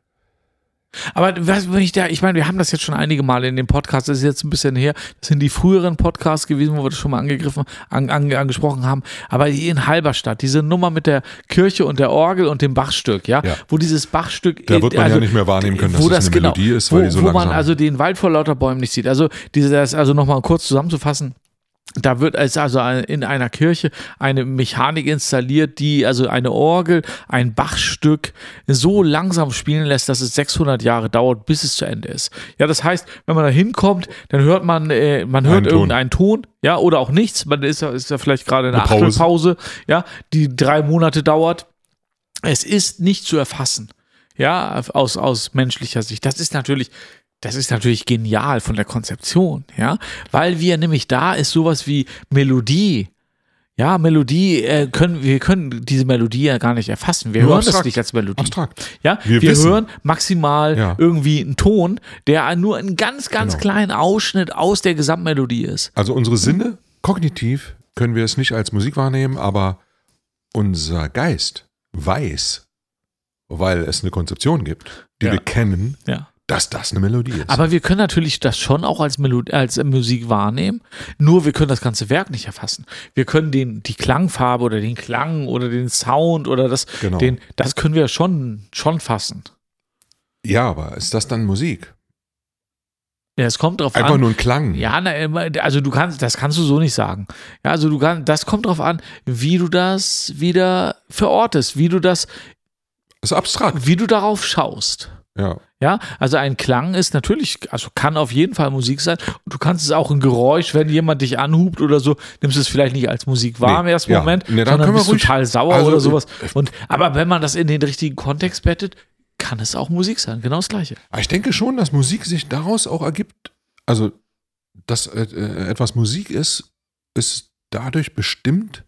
Aber was, wenn ich da, ich meine, wir haben das jetzt schon einige Male in dem Podcast, das ist jetzt ein bisschen her, das sind die früheren Podcasts gewesen, wo wir das schon mal angegriffen, an, an, angesprochen haben. Aber hier in Halberstadt, diese Nummer mit der Kirche und der Orgel und dem Bachstück, ja, Ja. wo dieses Bachstück. Da wird man also, ja nicht mehr wahrnehmen können, dass wo es das eine genau, Melodie ist, wo, weil die so wo man also den Wald vor lauter Bäumen nicht sieht. Also, diese, das, also nochmal kurz zusammenzufassen. Da wird es also in einer Kirche eine Mechanik installiert, die also eine Orgel, ein Bachstück so langsam spielen lässt, dass es 600 Jahre dauert, bis es zu Ende ist. Ja, das heißt, wenn man da hinkommt, dann hört man, äh, man hört Ton. irgendeinen Ton, ja, oder auch nichts. Man ist ja, ist ja vielleicht gerade eine, Eine Pause. Achtelpause, ja, die drei Monate dauert. Es ist nicht zu erfassen, ja, aus, aus menschlicher Sicht. Das ist natürlich das ist natürlich genial von der Konzeption, ja, weil wir nämlich da ist sowas wie Melodie. Ja, Melodie äh, können wir können diese Melodie ja gar nicht erfassen. Wir Nur hören das abstrakt. nicht als Melodie. Abstrakt. Ja, wir, Wir hören maximal Ja. irgendwie einen Ton, der nur einen ganz ganz Genau. kleinen Ausschnitt aus der Gesamtmelodie ist. Also unsere Sinne, kognitiv können wir es nicht als Musik wahrnehmen, aber unser Geist weiß, weil es eine Konzeption gibt, die Ja. wir kennen, Ja. Dass das eine Melodie ist. Aber wir können natürlich das schon auch als, Melodie, als Musik wahrnehmen, nur wir können das ganze Werk nicht erfassen. Wir können den, die Klangfarbe oder den Klang oder den Sound oder das, Genau. den, das können wir schon, schon fassen. ja, aber ist das dann Musik? Ja, es kommt drauf Einfach an. nur ein Klang. Ja, also du kannst, das kannst du so nicht sagen. Ja, also du kannst, das kommt drauf an, wie du das wieder verortest, wie du das, Ist abstrakt. wie du darauf schaust. Ja. Ja, also ein Klang ist natürlich, also kann auf jeden Fall Musik sein. Und du kannst es auch ein Geräusch, wenn jemand dich anhubt oder so, nimmst du es vielleicht nicht als Musik wahr im Nee, ersten ja. Moment, Nee, dann sondern bist ruhig- total sauer also, oder sowas. äh, Und, aber wenn man das in den richtigen Kontext bettet, kann es auch Musik sein. Genau das Gleiche. Ich denke schon, dass Musik sich daraus auch ergibt. Also, dass äh, äh, etwas Musik ist, ist dadurch bestimmt,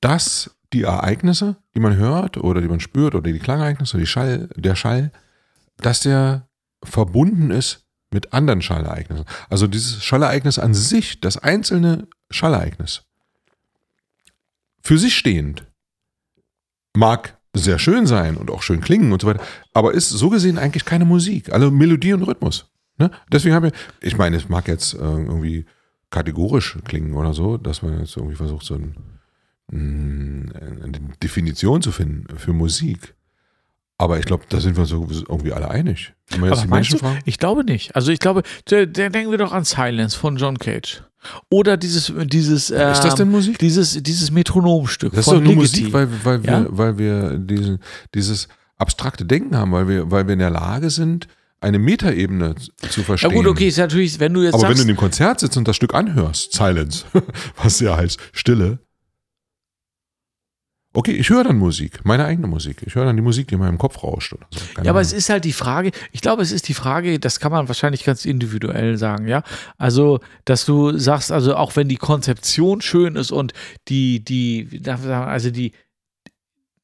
dass die Ereignisse, die man hört oder die man spürt oder die Klangereignisse, die Schall, der Schall, dass der verbunden ist mit anderen Schallereignissen. Also dieses Schallereignis an sich, das einzelne Schallereignis, für sich stehend, mag sehr schön sein und auch schön klingen und so weiter, aber ist so gesehen eigentlich keine Musik. Also Melodie und Rhythmus. Ne? Deswegen habe ich, ich meine, es mag jetzt äh, irgendwie kategorisch klingen oder so, dass man jetzt irgendwie versucht, so ein, eine Definition zu finden für Musik. Aber ich glaube, da sind wir so irgendwie alle einig. Wenn jetzt die Menschen du? fragen. Ich glaube nicht. Also ich glaube, denken wir doch an Silence von John Cage. Oder dieses, dieses, Ist das ähm, denn Musik? dieses, dieses Metronomstück Das ist von doch nur Ligeti. Musik, weil, weil, wir, Ja? weil wir diesen, dieses abstrakte Denken haben, weil wir, weil wir in der Lage sind, eine Metaebene zu Ja verstehen. gut, okay, ist natürlich, wenn du jetzt Aber wenn sagst, du in dem Konzert sitzt und das Stück anhörst, Silence, was ja heißt Stille. Okay, ich höre dann Musik, meine eigene Musik. Ich höre dann die Musik, die in meinem Kopf rauscht. So. Ja, aber es Ahnung. ist halt die Frage, ich glaube, es ist die Frage, das kann man wahrscheinlich ganz individuell sagen, ja. Also, dass du sagst, also auch wenn die Konzeption schön ist und die, die, darf ich sagen, also die,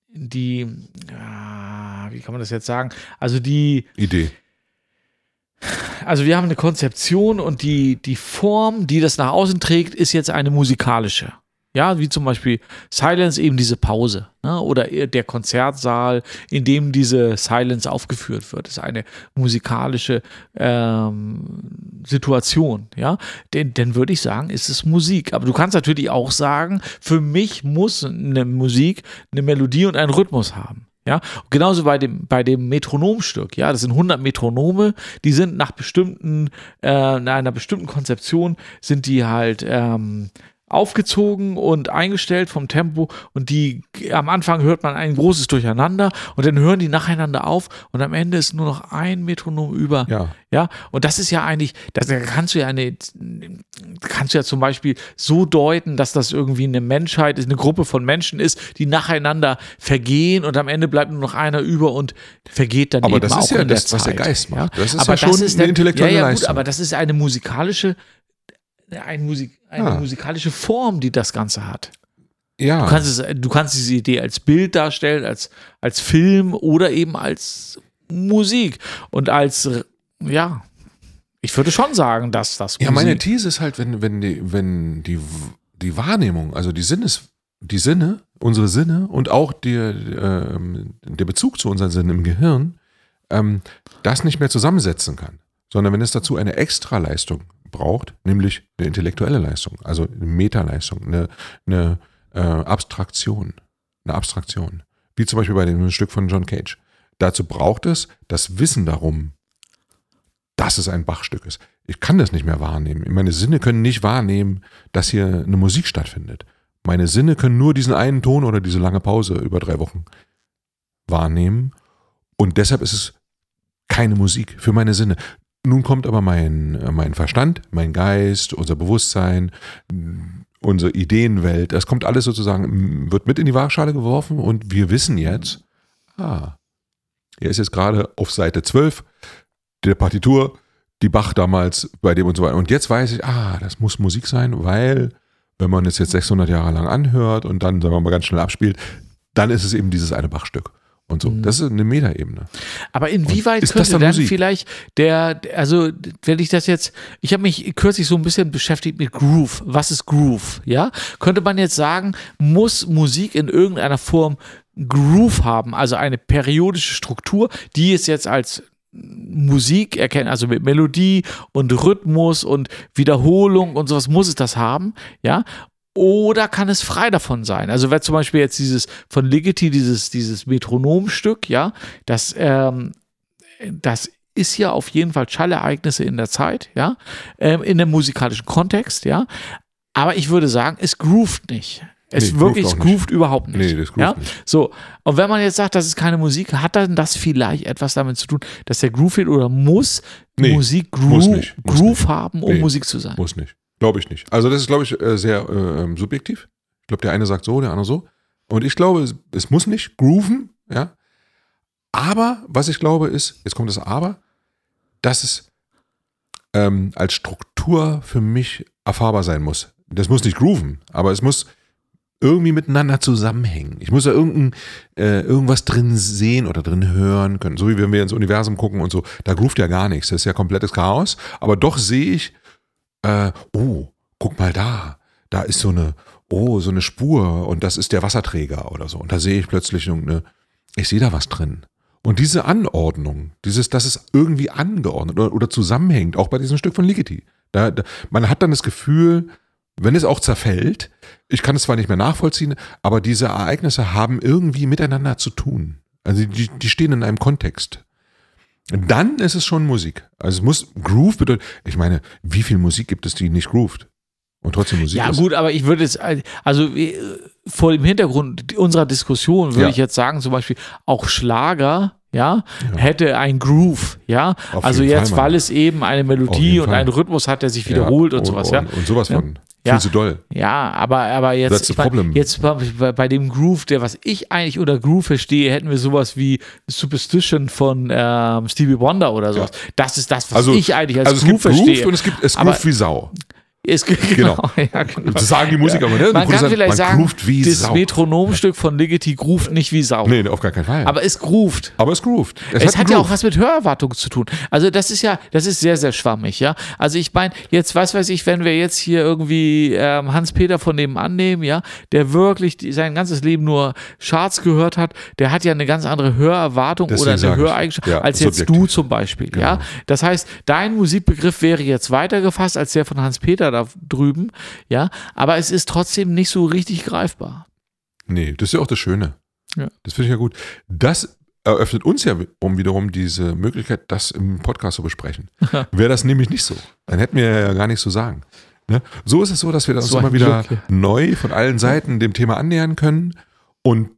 die, ah, wie kann man das jetzt sagen? Also die, Idee. also wir haben eine Konzeption und die, die Form, die das nach außen trägt, ist jetzt eine musikalische. Ja, wie zum Beispiel Silence, eben diese Pause. Ne? Oder der Konzertsaal, in dem diese Silence aufgeführt wird, ist eine musikalische ähm, Situation. Ja, denn, dann würde ich sagen, ist es Musik. Aber du kannst natürlich auch sagen, für mich muss eine Musik eine Melodie und einen Rhythmus haben. Ja, genauso bei dem, bei dem Metronomstück. Ja, das sind 100 Metronome, die sind nach bestimmten, äh, einer bestimmten Konzeption sind die halt ähm, aufgezogen und eingestellt vom Tempo und die am Anfang hört man ein großes Durcheinander und dann hören die nacheinander auf und am Ende ist nur noch ein Metronom über. Ja. Ja, und das ist ja eigentlich, das da kannst du ja eine, kannst du ja zum Beispiel so deuten, dass das irgendwie eine Menschheit ist, eine Gruppe von Menschen ist, die nacheinander vergehen und am Ende bleibt nur noch einer über und vergeht dann Aber eben das ist auch ja in das, der was der Zeit. Geist macht. Ja? Das ist aber ja schon das ist eine dann- intellektuelle ja, ja, gut, Leistung. aber das ist eine musikalische, eine, Musik, eine Ah. musikalische Form, die das Ganze hat. Ja. Du kannst, es, du kannst diese Idee als Bild darstellen, als, als Film oder eben als Musik. Und als, ja, ich würde schon sagen, dass das Ja, Musik meine These ist halt, wenn, wenn, die, wenn die, die Wahrnehmung, also die Sinnes, die Sinne, unsere Sinne und auch die, ähm, der Bezug zu unseren Sinnen im Gehirn ähm, das nicht mehr zusammensetzen kann, sondern wenn es dazu eine Extraleistung braucht, nämlich eine intellektuelle Leistung, also eine Metaleistung, eine, eine äh, Abstraktion, eine Abstraktion, wie zum Beispiel bei dem Stück von John Cage. Dazu braucht es das Wissen darum, dass es ein Bachstück ist. Ich kann das nicht mehr wahrnehmen. Meine Sinne können nicht wahrnehmen, dass hier eine Musik stattfindet. Meine Sinne können nur diesen einen Ton oder diese lange Pause über drei Wochen wahrnehmen. Und deshalb ist es keine Musik für meine Sinne. Nun kommt aber mein, äh, mein Verstand, mein Geist, unser Bewusstsein, unsere Ideenwelt, das kommt alles sozusagen, wird mit in die Waagschale geworfen und wir wissen jetzt, ah, er ist jetzt gerade auf Seite 12 der Partitur, die Bach damals bei dem und so weiter. Und jetzt weiß ich, ah, das muss Musik sein, weil wenn man es jetzt 600 Jahre lang anhört und dann, sagen wir mal, ganz schnell abspielt, dann ist es eben dieses eine Bachstück und so. Mhm. Das ist eine Metaebene. Aber inwieweit und könnte dann, dann vielleicht der, also wenn ich das jetzt, ich habe mich kürzlich so ein bisschen beschäftigt mit Groove. Was ist Groove? Ja, könnte man jetzt sagen, muss Musik in irgendeiner Form Groove haben, also eine periodische Struktur, die es jetzt als Musik erkennen, also mit Melodie und Rhythmus und Wiederholung und sowas muss es das haben, ja. Oder kann es frei davon sein? Also wer zum Beispiel jetzt dieses von Ligeti, dieses, dieses Metronomstück, ja, das, ähm, das ist ja auf jeden Fall Schallereignisse in der Zeit, ja, ähm, in dem musikalischen Kontext, ja. Aber ich würde sagen, es groovt nicht. Es nee, wirklich groovt, groovt überhaupt nicht. Nee, das groovt ja? nicht. So, und wenn man jetzt sagt, das ist keine Musik, hat dann das vielleicht etwas damit zu tun, dass der Groove fehlt oder muss nee, Musik Groove, muss nicht, muss Groove haben, um Musik zu sein? Muss nicht. Glaube ich nicht. Also das ist, glaube ich, äh, sehr äh, ähm, subjektiv. Ich glaube, der eine sagt so, der andere so. Und ich glaube, es, es muss nicht grooven, ja. Aber was ich glaube ist, jetzt kommt das Aber, dass es ähm, als Struktur für mich erfahrbar sein muss. Das muss nicht grooven, aber es muss irgendwie miteinander zusammenhängen. Ich muss da irgendein, äh, irgendwas drin sehen oder drin hören können. So wie wenn wir ins Universum gucken und so. Da groovt ja gar nichts. Das ist ja komplettes Chaos. Aber doch sehe ich, äh, oh, guck mal da. Da ist so eine, oh, so eine Spur und das ist der Wasserträger oder so. Und da sehe ich plötzlich irgendeine, ich sehe da was drin. Und diese Anordnung, dieses, dass es irgendwie angeordnet oder, oder zusammenhängt, auch bei diesem Stück von Ligeti. Da, da, man hat dann das Gefühl, wenn es auch zerfällt, ich kann es zwar nicht mehr nachvollziehen, aber diese Ereignisse haben irgendwie miteinander zu tun. Also die, die stehen in einem Kontext. Dann ist es schon Musik. Also es muss Groove bedeutet. Ich meine, wie viel Musik gibt es, die nicht groovt? Und trotzdem Musik. Ja, ist. gut, aber ich würde jetzt, also äh, vor dem Hintergrund unserer Diskussion würde ja. ich jetzt sagen, zum Beispiel auch Schlager ja, ja, hätte ein Groove, ja. Auf also jetzt, Fall, weil es eben eine Melodie und einen Rhythmus hat, der sich wiederholt ja, und, und, sowas, ja. Und sowas von. Ja, viel zu doll. Ja, aber, aber jetzt, mein, jetzt bei, bei, dem Groove, der was ich eigentlich unter Groove verstehe, hätten wir sowas wie Superstition von ähm, Stevie Wonder oder sowas. Ja. Das ist das, was also, ich eigentlich als also Groove verstehe. Groove und es gibt es Groove wie Sau. Es, genau. genau. Ja, genau. Das sagen die Musiker, ja. ne? Man kann vielleicht man sagen, das Sau. Metronomstück von Ligeti groovt nicht wie Sau. Nee, auf gar keinen Fall. Aber es groovt. Aber es groovt. Es, es hat, hat ja auch was mit Hörerwartung zu tun. Also das ist ja, das ist sehr, sehr schwammig, ja. Also ich meine, jetzt, was weiß ich, wenn wir jetzt hier irgendwie ähm, Hans-Peter von dem annehmen, ja, der wirklich sein ganzes Leben nur Charts gehört hat, der hat ja eine ganz andere Hörerwartung Deswegen oder eine Höreigenschaft ja, als jetzt du zum Beispiel, genau. ja. Das heißt, dein Musikbegriff wäre jetzt weiter gefasst als der von Hans-Peter da drüben, ja, aber es ist trotzdem nicht so richtig greifbar. Nee, das ist ja auch das Schöne. Ja. Das finde ich ja gut. Das eröffnet uns ja um wiederum diese Möglichkeit, das im Podcast zu besprechen. Wäre das nämlich nicht so, dann hätten wir ja gar nichts zu sagen. Ne? So ist es so, dass wir uns so immer wieder Glück, ja. neu von allen Seiten dem Thema annähern können und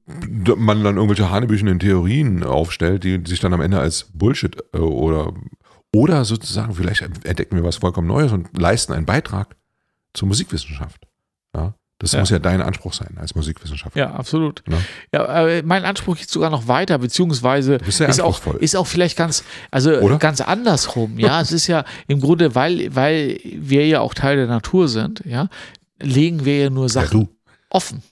man dann irgendwelche hanebüchenden Theorien aufstellt, die sich dann am Ende als Bullshit äh, oder, oder sozusagen, vielleicht entdecken wir was vollkommen Neues und leisten einen Beitrag zur Musikwissenschaft. Ja, das ja. muss ja dein Anspruch sein als Musikwissenschaftler. Ja, absolut. Ja, ja äh, mein Anspruch geht sogar noch weiter, beziehungsweise ist auch, ist auch vielleicht ganz, also Oder? ganz andersrum. Ja, es ist ja im Grunde, weil, weil wir ja auch Teil der Natur sind, ja, legen wir ja nur Sachen offen.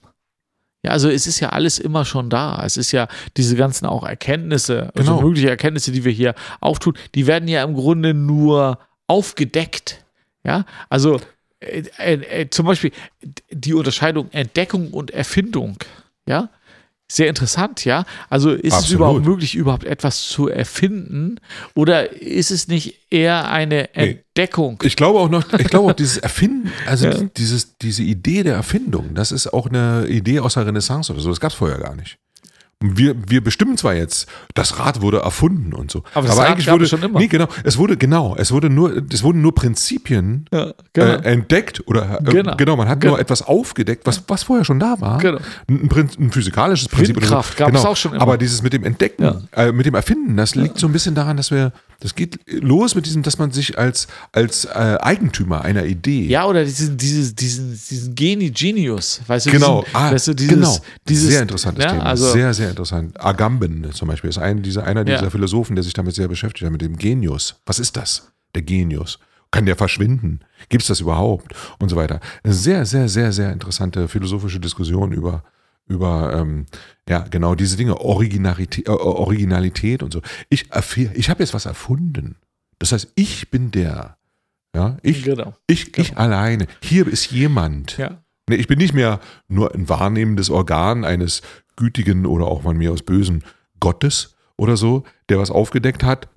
Ja, also es ist ja alles immer schon da. Es ist ja diese ganzen auch Erkenntnisse, also genau. mögliche Erkenntnisse, die wir hier auftun, die werden ja im Grunde nur aufgedeckt. Ja, also äh, äh, äh, zum Beispiel die Unterscheidung Entdeckung und Erfindung, ja, sehr interessant, ja. Also ist es Absolut. überhaupt möglich, überhaupt etwas zu erfinden? Oder ist es nicht eher eine Nee. Entdeckung? Ich glaube auch noch, ich glaube auch dieses Erfinden, also Ja. die- dieses, diese Idee der Erfindung, das ist auch eine Idee aus der Renaissance oder so. Das gab es vorher gar nicht. Wir, wir bestimmen zwar jetzt, das Rad wurde erfunden und so. Aber das Rad eigentlich wurde schon immer. Nee, genau. Es wurde genau, es wurde nur, es wurden nur Prinzipien Ja, genau. äh, entdeckt oder äh, Genau. genau. man hat Genau. nur etwas aufgedeckt, was, was vorher schon da war. Genau. Ein, ein, physikalisches Prinzip. Windkraft so. gab genau. es auch schon immer. Aber dieses mit dem Entdecken, Ja. äh, mit dem Erfinden, das liegt so ein bisschen daran, dass wir, das geht los mit diesem, dass man sich als, als äh, Eigentümer einer Idee Ja, oder diesen, dieses, diesen, diesen Geni Genius, weißt du, Genau, diesen, ah, weißt du, dieses, genau. dieses, sehr interessantes ja, Thema. Also, sehr, sehr interessant. Agamben zum Beispiel ist ein, dieser, einer Ja. dieser Philosophen, der sich damit sehr beschäftigt hat, mit dem Genius. Was ist das? Der Genius. Kann der verschwinden? Gibt es das überhaupt? Und so weiter. Eine sehr, sehr, sehr, sehr interessante philosophische Diskussion über, über ähm, ja, genau diese Dinge, Originalität, äh, Originalität und so. Ich, ich habe jetzt was erfunden. Das heißt, ich bin der. Ja, ich, genau. ich, ich alleine. Hier ist jemand. Ja. Ich bin nicht mehr nur ein wahrnehmendes Organ eines gütigen oder auch von mir aus bösen Gottes oder so, der was aufgedeckt hat,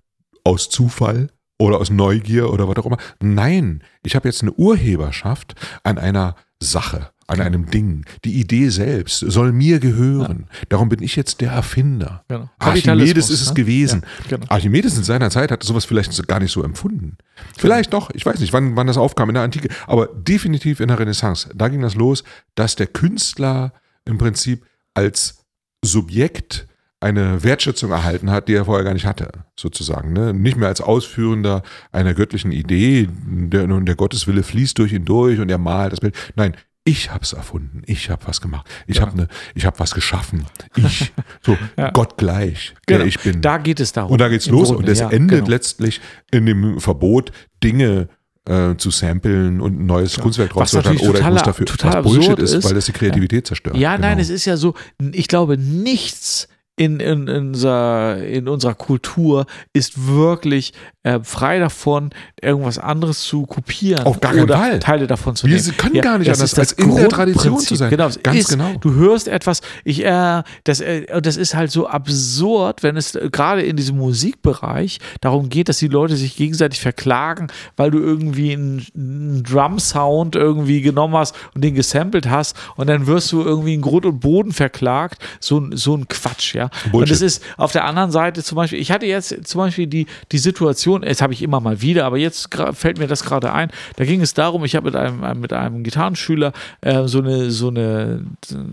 aus Zufall oder aus Neugier oder was auch immer. Nein, ich habe jetzt eine Urheberschaft an einer Sache, an einem Ding. Die Idee selbst soll mir gehören. Darum bin ich jetzt der Erfinder. Genau. Archimedes ist es ne? gewesen. Ja, genau. Archimedes in seiner Zeit hatte sowas vielleicht gar nicht so empfunden. Vielleicht doch, ich weiß nicht, wann, wann das aufkam in der Antike, aber definitiv in der Renaissance. Da ging das los, dass der Künstler im Prinzip als Subjekt eine Wertschätzung erhalten hat, die er vorher gar nicht hatte, sozusagen. Ne? Nicht mehr als Ausführender einer göttlichen Idee, der, der Gotteswille fließt durch ihn durch und er malt das Bild. Nein, ich habe es erfunden, ich habe was gemacht, ich Genau. habe ne, ich habe was geschaffen, ich, so Ja. Gott gleich, Genau. der ich bin. Da geht es darum. Und da geht's los Grunde, und es ja, endet genau. letztlich in dem Verbot, Dinge äh, zu samplen und ein neues Kunstwerk Was draus zu machen natürlich oder ich muss totaler- dafür total was Bullshit ist, ist. weil das die Kreativität zerstört. Ja, nein, Genau. es ist ja so, ich glaube, nichts in, in, in, unserer, in unserer Kultur ist wirklich äh, frei davon, irgendwas anderes zu kopieren Auf gar keinen oder Fall. Teile davon zu Wir nehmen. können gar nicht anders, als in der Tradition zu sein. Genau, Ganz ist, genau. Du hörst etwas, ich, äh, das, äh, das ist halt so absurd, wenn es äh, gerade in diesem Musikbereich darum geht, dass die Leute sich gegenseitig verklagen, weil du irgendwie einen, einen Drum-Sound irgendwie genommen hast und den gesampelt hast und dann wirst du irgendwie in Grund und Boden verklagt. So, ein- so ein Quatsch, ja. Und Bullshit. es ist auf der anderen Seite zum Beispiel, ich hatte jetzt zum Beispiel die, die Situation, jetzt habe ich immer mal wieder, aber jetzt fällt mir das gerade ein, da ging es darum, ich habe mit einem, mit einem Gitarrenschüler äh, so, eine, so, eine,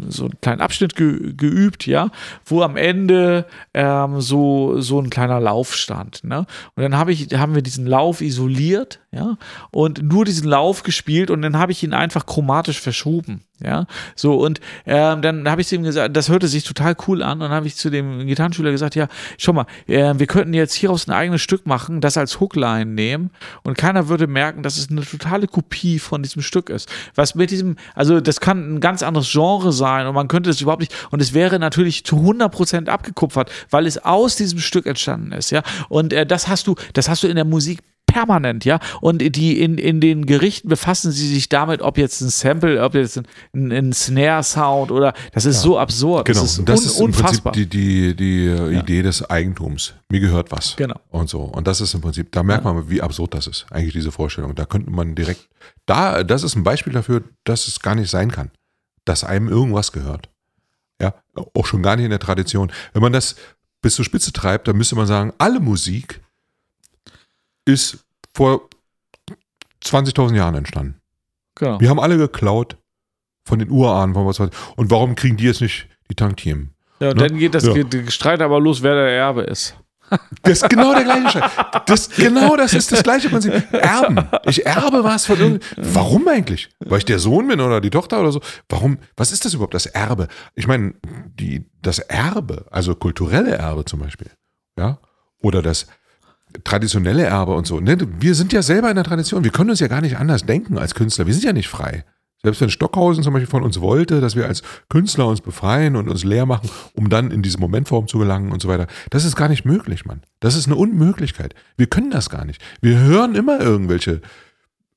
so einen kleinen Abschnitt ge, geübt, ja, wo am Ende ähm, so, so ein kleiner Lauf stand. Ne? Und dann habe ich, haben wir diesen Lauf isoliert, ja, und nur diesen Lauf gespielt und dann habe ich ihn einfach chromatisch verschoben. Ja, so und ähm, dann habe ich zu ihm gesagt, das hörte sich total cool an und dann habe ich zu dem Gitarrenschüler gesagt, ja, schau mal, äh, wir könnten jetzt hieraus ein eigenes Stück machen, das als Hookline nehmen und keiner würde merken, dass es eine totale Kopie von diesem Stück ist. Was mit diesem, also das kann ein ganz anderes Genre sein und man könnte es überhaupt nicht und es wäre natürlich zu 100% abgekupfert, weil es aus diesem Stück entstanden ist, ja. Und äh, das hast du, das hast du in der Musik permanent, ja. Und die in, in den Gerichten befassen sie sich damit, ob jetzt ein Sample, ob jetzt ein, ein, ein Snare-Sound oder das ist so absurd. Genau, das ist, das un, ist im unfassbar. Prinzip die, die, die äh, Idee des Eigentums. Mir gehört was. Genau. Und so. Und das ist im Prinzip, da merkt man, wie absurd das ist, eigentlich diese Vorstellung. Da könnte man direkt, da, das ist ein Beispiel dafür, dass es gar nicht sein kann, dass einem irgendwas gehört. Ja, auch schon gar nicht in der Tradition. Wenn man das bis zur Spitze treibt, dann müsste man sagen, alle Musik ist vor 20.000 Jahren entstanden. genau. Wir haben alle geklaut von den Urahnen, von was Und warum kriegen die jetzt nicht die Tantiemen? Ja, und ne? dann geht das Ja. Streit aber los, wer der Erbe ist. Das ist genau der gleiche Scheiß. Das, genau das ist das gleiche Prinzip. Erben. Ich erbe was von irgend. Warum eigentlich? Weil ich der Sohn bin oder die Tochter oder so? Warum? Was ist das überhaupt, das Erbe? Ich meine, die, das Erbe, also kulturelle Erbe zum Beispiel, ja, oder das traditionelle Erbe und so. Ne? Wir sind ja selber in der Tradition. Wir können uns ja gar nicht anders denken als Künstler. Wir sind ja nicht frei. Selbst wenn Stockhausen zum Beispiel von uns wollte, dass wir als Künstler uns befreien und uns leer machen, um dann in diese Momentform zu gelangen und so weiter, das ist gar nicht möglich, Mann. Das ist eine Unmöglichkeit. Wir können das gar nicht. Wir hören immer irgendwelche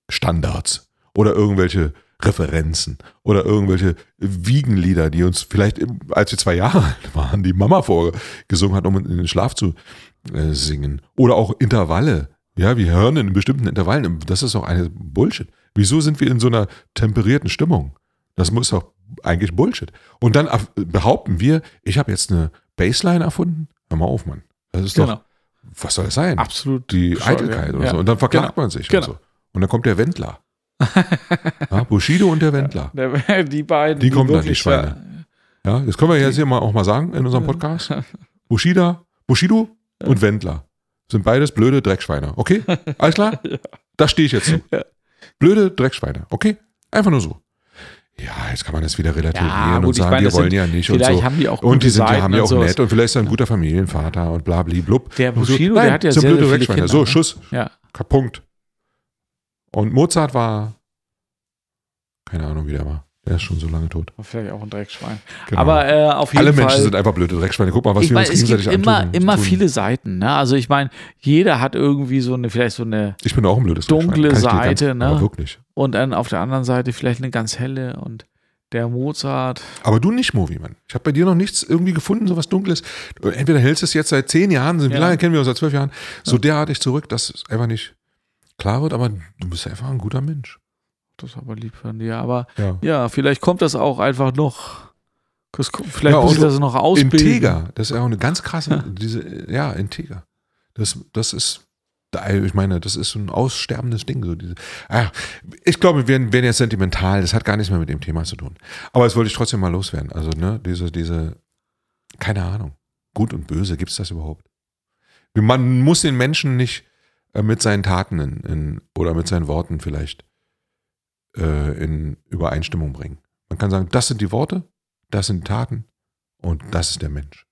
Standards oder irgendwelche Referenzen oder irgendwelche Wiegenlieder, die uns vielleicht, als wir zwei Jahre alt waren, die Mama vorgesungen hat, um in den Schlaf zu äh, singen. Oder auch Intervalle. Ja, wir hören in bestimmten Intervallen. Das ist auch eine Bullshit. Wieso sind wir in so einer temperierten Stimmung? Das muss doch eigentlich Bullshit. Und dann behaupten wir, ich habe jetzt eine Bassline erfunden. Hör mal auf, Mann. Das ist Genau. doch, was soll das sein? Absolut. Die Eitelkeit ja. oder Ja. so. Und dann verklagt Genau. man sich Genau. und so. Und dann kommt der Wendler. Ja, Bushido und der Wendler. Der- Die beiden. Die kommen dann, die Schweine. Ja, das können wir jetzt hier mal auch mal sagen in unserem Podcast. Bushida, Bushido und Wendler sind beides blöde Dreckschweine. Okay? Alles klar? Da stehe ich jetzt zu. Ja. Blöde Dreckschweine. Okay? Einfach nur so. Ja, jetzt kann man das wieder relativieren Ja, und gut, ich sagen, meine, die das wollen sind- ja nicht und so. haben die auch Und die sind ja, Seiten haben ja und auch nett und vielleicht ist er ein guter Familienvater und bla blub. Der Und so. Bushido, Nein, der hat ja sehr, blöde sehr viele. Kinder. So, ne? Schuss. Ja. Punkt. Und Mozart war, keine Ahnung, wie der war. Der ist schon so lange tot. Vielleicht auch ein Dreckschwein. Genau. Aber äh, auf jeden Alle Fall. Menschen sind einfach blöde Dreckschweine. Guck mal, was ich wir meine, uns es gibt gegenseitig immer, antun. immer viele Seiten. Ne? Also ich meine, jeder hat irgendwie so eine, vielleicht so eine, Ich bin auch ein blödes dunkle Seite, ne? Aber wirklich. und dann auf der anderen Seite vielleicht eine ganz helle und der Mozart. Aber du nicht, Movi, Mann. Ich habe bei dir noch nichts irgendwie gefunden, so was Dunkles. Entweder hältst du es jetzt seit zehn Jahren, wie Ja. lange kennen wir uns? Seit zwölf Jahren. So derartig zurück, dass es einfach nicht klar wird, aber du bist einfach ein guter Mensch. Das ist aber lieb von dir. Aber Ja. ja, vielleicht kommt das auch einfach noch. das Vielleicht Ja, muss ich das noch ausbilden. Integer, das ist ja auch eine ganz krasse, diese, ja, Integer. Das, das ist, ich meine, das ist so ein aussterbendes Ding. So diese, ah, ich glaube, wir werden, werden jetzt sentimental, das hat gar nichts mehr mit dem Thema zu tun. Aber das wollte ich trotzdem mal loswerden. Also, ne, diese, diese, keine Ahnung, gut und böse, gibt es das überhaupt? Man muss den Menschen nicht mit seinen Taten in, in, oder mit seinen Worten vielleicht äh, in Übereinstimmung bringen. Man kann sagen, das sind die Worte, das sind Taten und das ist der Mensch.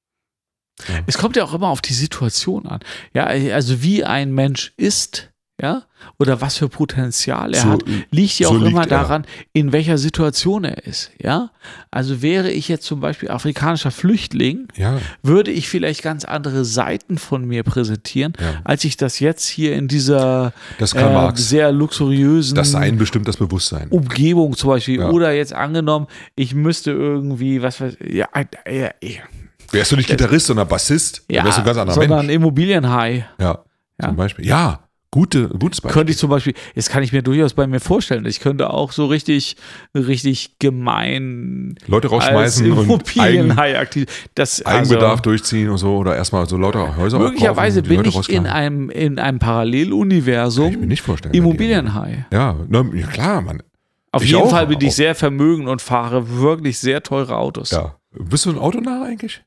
Es kommt ja auch immer auf die Situation an. Ja, also wie ein Mensch ist, ja, oder was für Potenzial er So, hat, liegt ja so auch immer liegt er. daran, in welcher Situation er ist, ja. Also wäre ich jetzt zum Beispiel afrikanischer Flüchtling, Ja, würde ich vielleicht ganz andere Seiten von mir präsentieren, Ja. als ich das jetzt hier in dieser äh, sehr luxuriösen Das Sein bestimmt das Bewusstsein. Umgebung zum Beispiel. Ja. Oder jetzt angenommen, ich müsste irgendwie, was weiß ja, äh, ja, Wärst du nicht Gitarrist, sondern Bassist, ja wärst du ein ganz anderer sondern Mensch. Immobilienhai. Ja, Ja. zum Beispiel. Ja, gute, gutes Beispiel. Könnte ich zum Beispiel, jetzt kann ich mir durchaus bei mir vorstellen, ich könnte auch so richtig, richtig gemein Leute rausschmeißen und Eigen, Immobilienhai aktiv. Das, Eigenbedarf also, durchziehen und so oder erstmal so lauter Häuser möglicherweise bin Leute ich in einem, in einem Kann ich mir Paralleluniversum nicht vorstellen. Immobilienhai. Ja, na, ja, klar, Mann. Auf Ich jeden auch, Fall bin ich auch. sehr vermögend und fahre wirklich sehr teure Autos. Ja. Bist du ein Autonah eigentlich?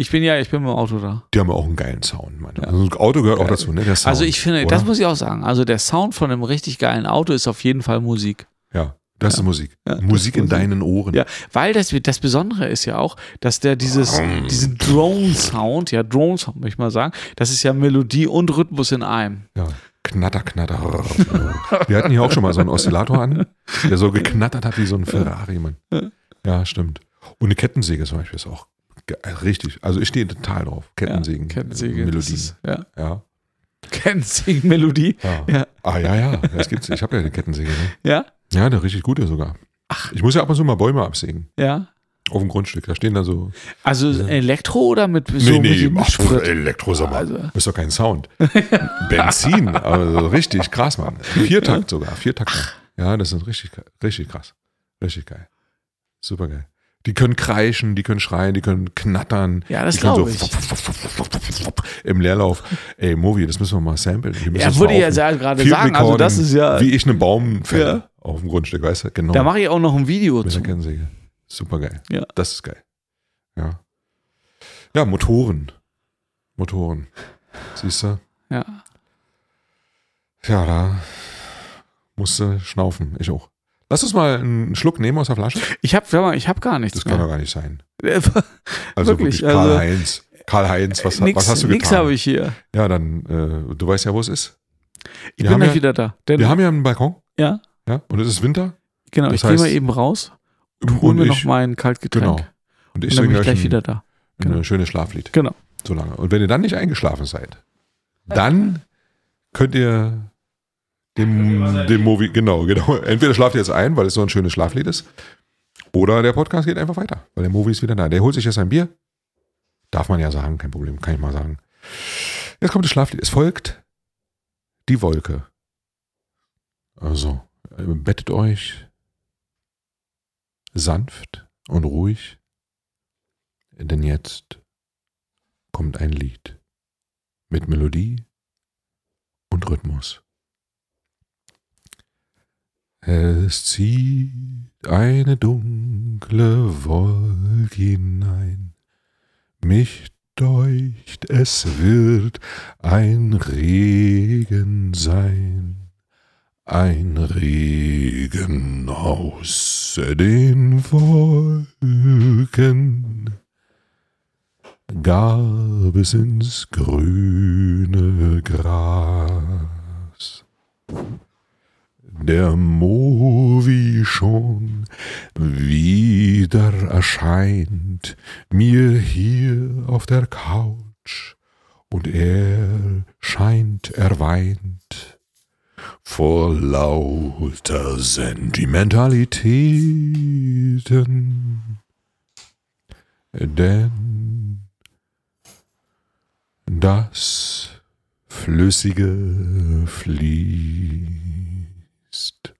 Ich bin ja, ich bin mit dem Auto da. Die haben ja auch einen geilen Sound, Mann. Also ein Auto gehört auch Ja. dazu, ne? Sound, Also ich finde, oder? das muss ich auch sagen. Also der Sound von einem richtig geilen Auto ist auf jeden Fall Musik. Ja, das ist Musik. Ja, Musik in Musik. deinen Ohren. Ja, weil das, das Besondere ist ja auch, dass der dieses, diesen Drone-Sound, ja, Drone-Sound möchte ich mal sagen, das ist ja Melodie und Rhythmus in einem. Ja. Knatter, knatter. Wir hatten hier auch schon mal so einen Oszillator an, der so geknattert hat wie so ein Ferrari, Mann. Ja, stimmt. Und eine Kettensäge zum Beispiel ist auch richtig. Also ich stehe total drauf. Kettensägen. Ja, Kettensäge. das Melodien. ist- Ja. Ja. Kettensägen-Melodie. ja. Ja. Ah, ja, ja. Das gibt's. Ich habe ja eine Kettensäge. Ne? Ja, Ja, eine richtig gute sogar. Ich muss ja ab und zu mal Bäume absägen. ja. Auf dem Grundstück. Da stehen da so. Also Elektro oder mit so nee, nee, mit, ach, Sprit? Elektrosommer. Also. Ist doch kein Sound. Benzin. Also richtig krass, Mann. Viertakt sogar. Viertakter. Ja, das ist richtig, richtig krass. Richtig geil. Super geil. Die können kreischen, die können schreien, die können knattern. Ja, das glaube so ich. Im Leerlauf. Ey, Movi, das müssen wir mal samplen. Ja, das würde ich ja gerade Field sagen. Also das ist ja, Wie ich einen Baum fälle Ja. auf dem Grundstück, weißt du? Genau. da mache ich auch noch ein Video Mit zu. der Kettensäge. Super geil. Ja. Das ist geil. Ja. Ja, Motoren. Motoren. Siehst du? Ja. Ja, da musste schnaufen. Ich auch. Lass uns mal einen Schluck nehmen aus der Flasche. Ich habe ich hab gar nichts Das kann doch mehr. gar nicht sein. Also Wirklich, wirklich, also- Karl-Heinz. Karl-Heinz, was, nix, was hast du Nix getan? habe ich hier. Ja, dann, äh, du weißt ja, wo es ist. Ich Wir bin gleich ja- wieder da. Denn, Wir haben ja einen Balkon. ja, Ja, und es ist Winter. genau. das ich gehe mal eben raus und hol Und mir ich, noch mein Kaltgetränk. genau. Und ich Und dann bin ich gleich euch wieder ein, da. ein Genau. schönes Schlaflied. Genau. So lange. Und wenn ihr dann nicht eingeschlafen seid, dann könnt ihr dem, dem Movie, genau, genau. Entweder schlaft ihr jetzt ein, weil es so ein schönes Schlaflied ist, oder der Podcast geht einfach weiter, weil der Movie ist wieder da. Der holt sich jetzt ein Bier. Darf man ja sagen, kein Problem, kann ich mal sagen. Jetzt kommt das Schlaflied. Es folgt die Wolke. Also, bettet euch sanft und ruhig, denn jetzt kommt ein Lied mit Melodie und Rhythmus. Es zieht eine dunkle Wolke hinein, mich deucht, es wird ein Regen sein, ein Regen aus den Wolken. Gab es ins grüne Gras der Movi schon wieder erscheint mir hier auf der Couch und er scheint, er weint vor lauter Sentimentalitäten. Denn das Flüssige fließt.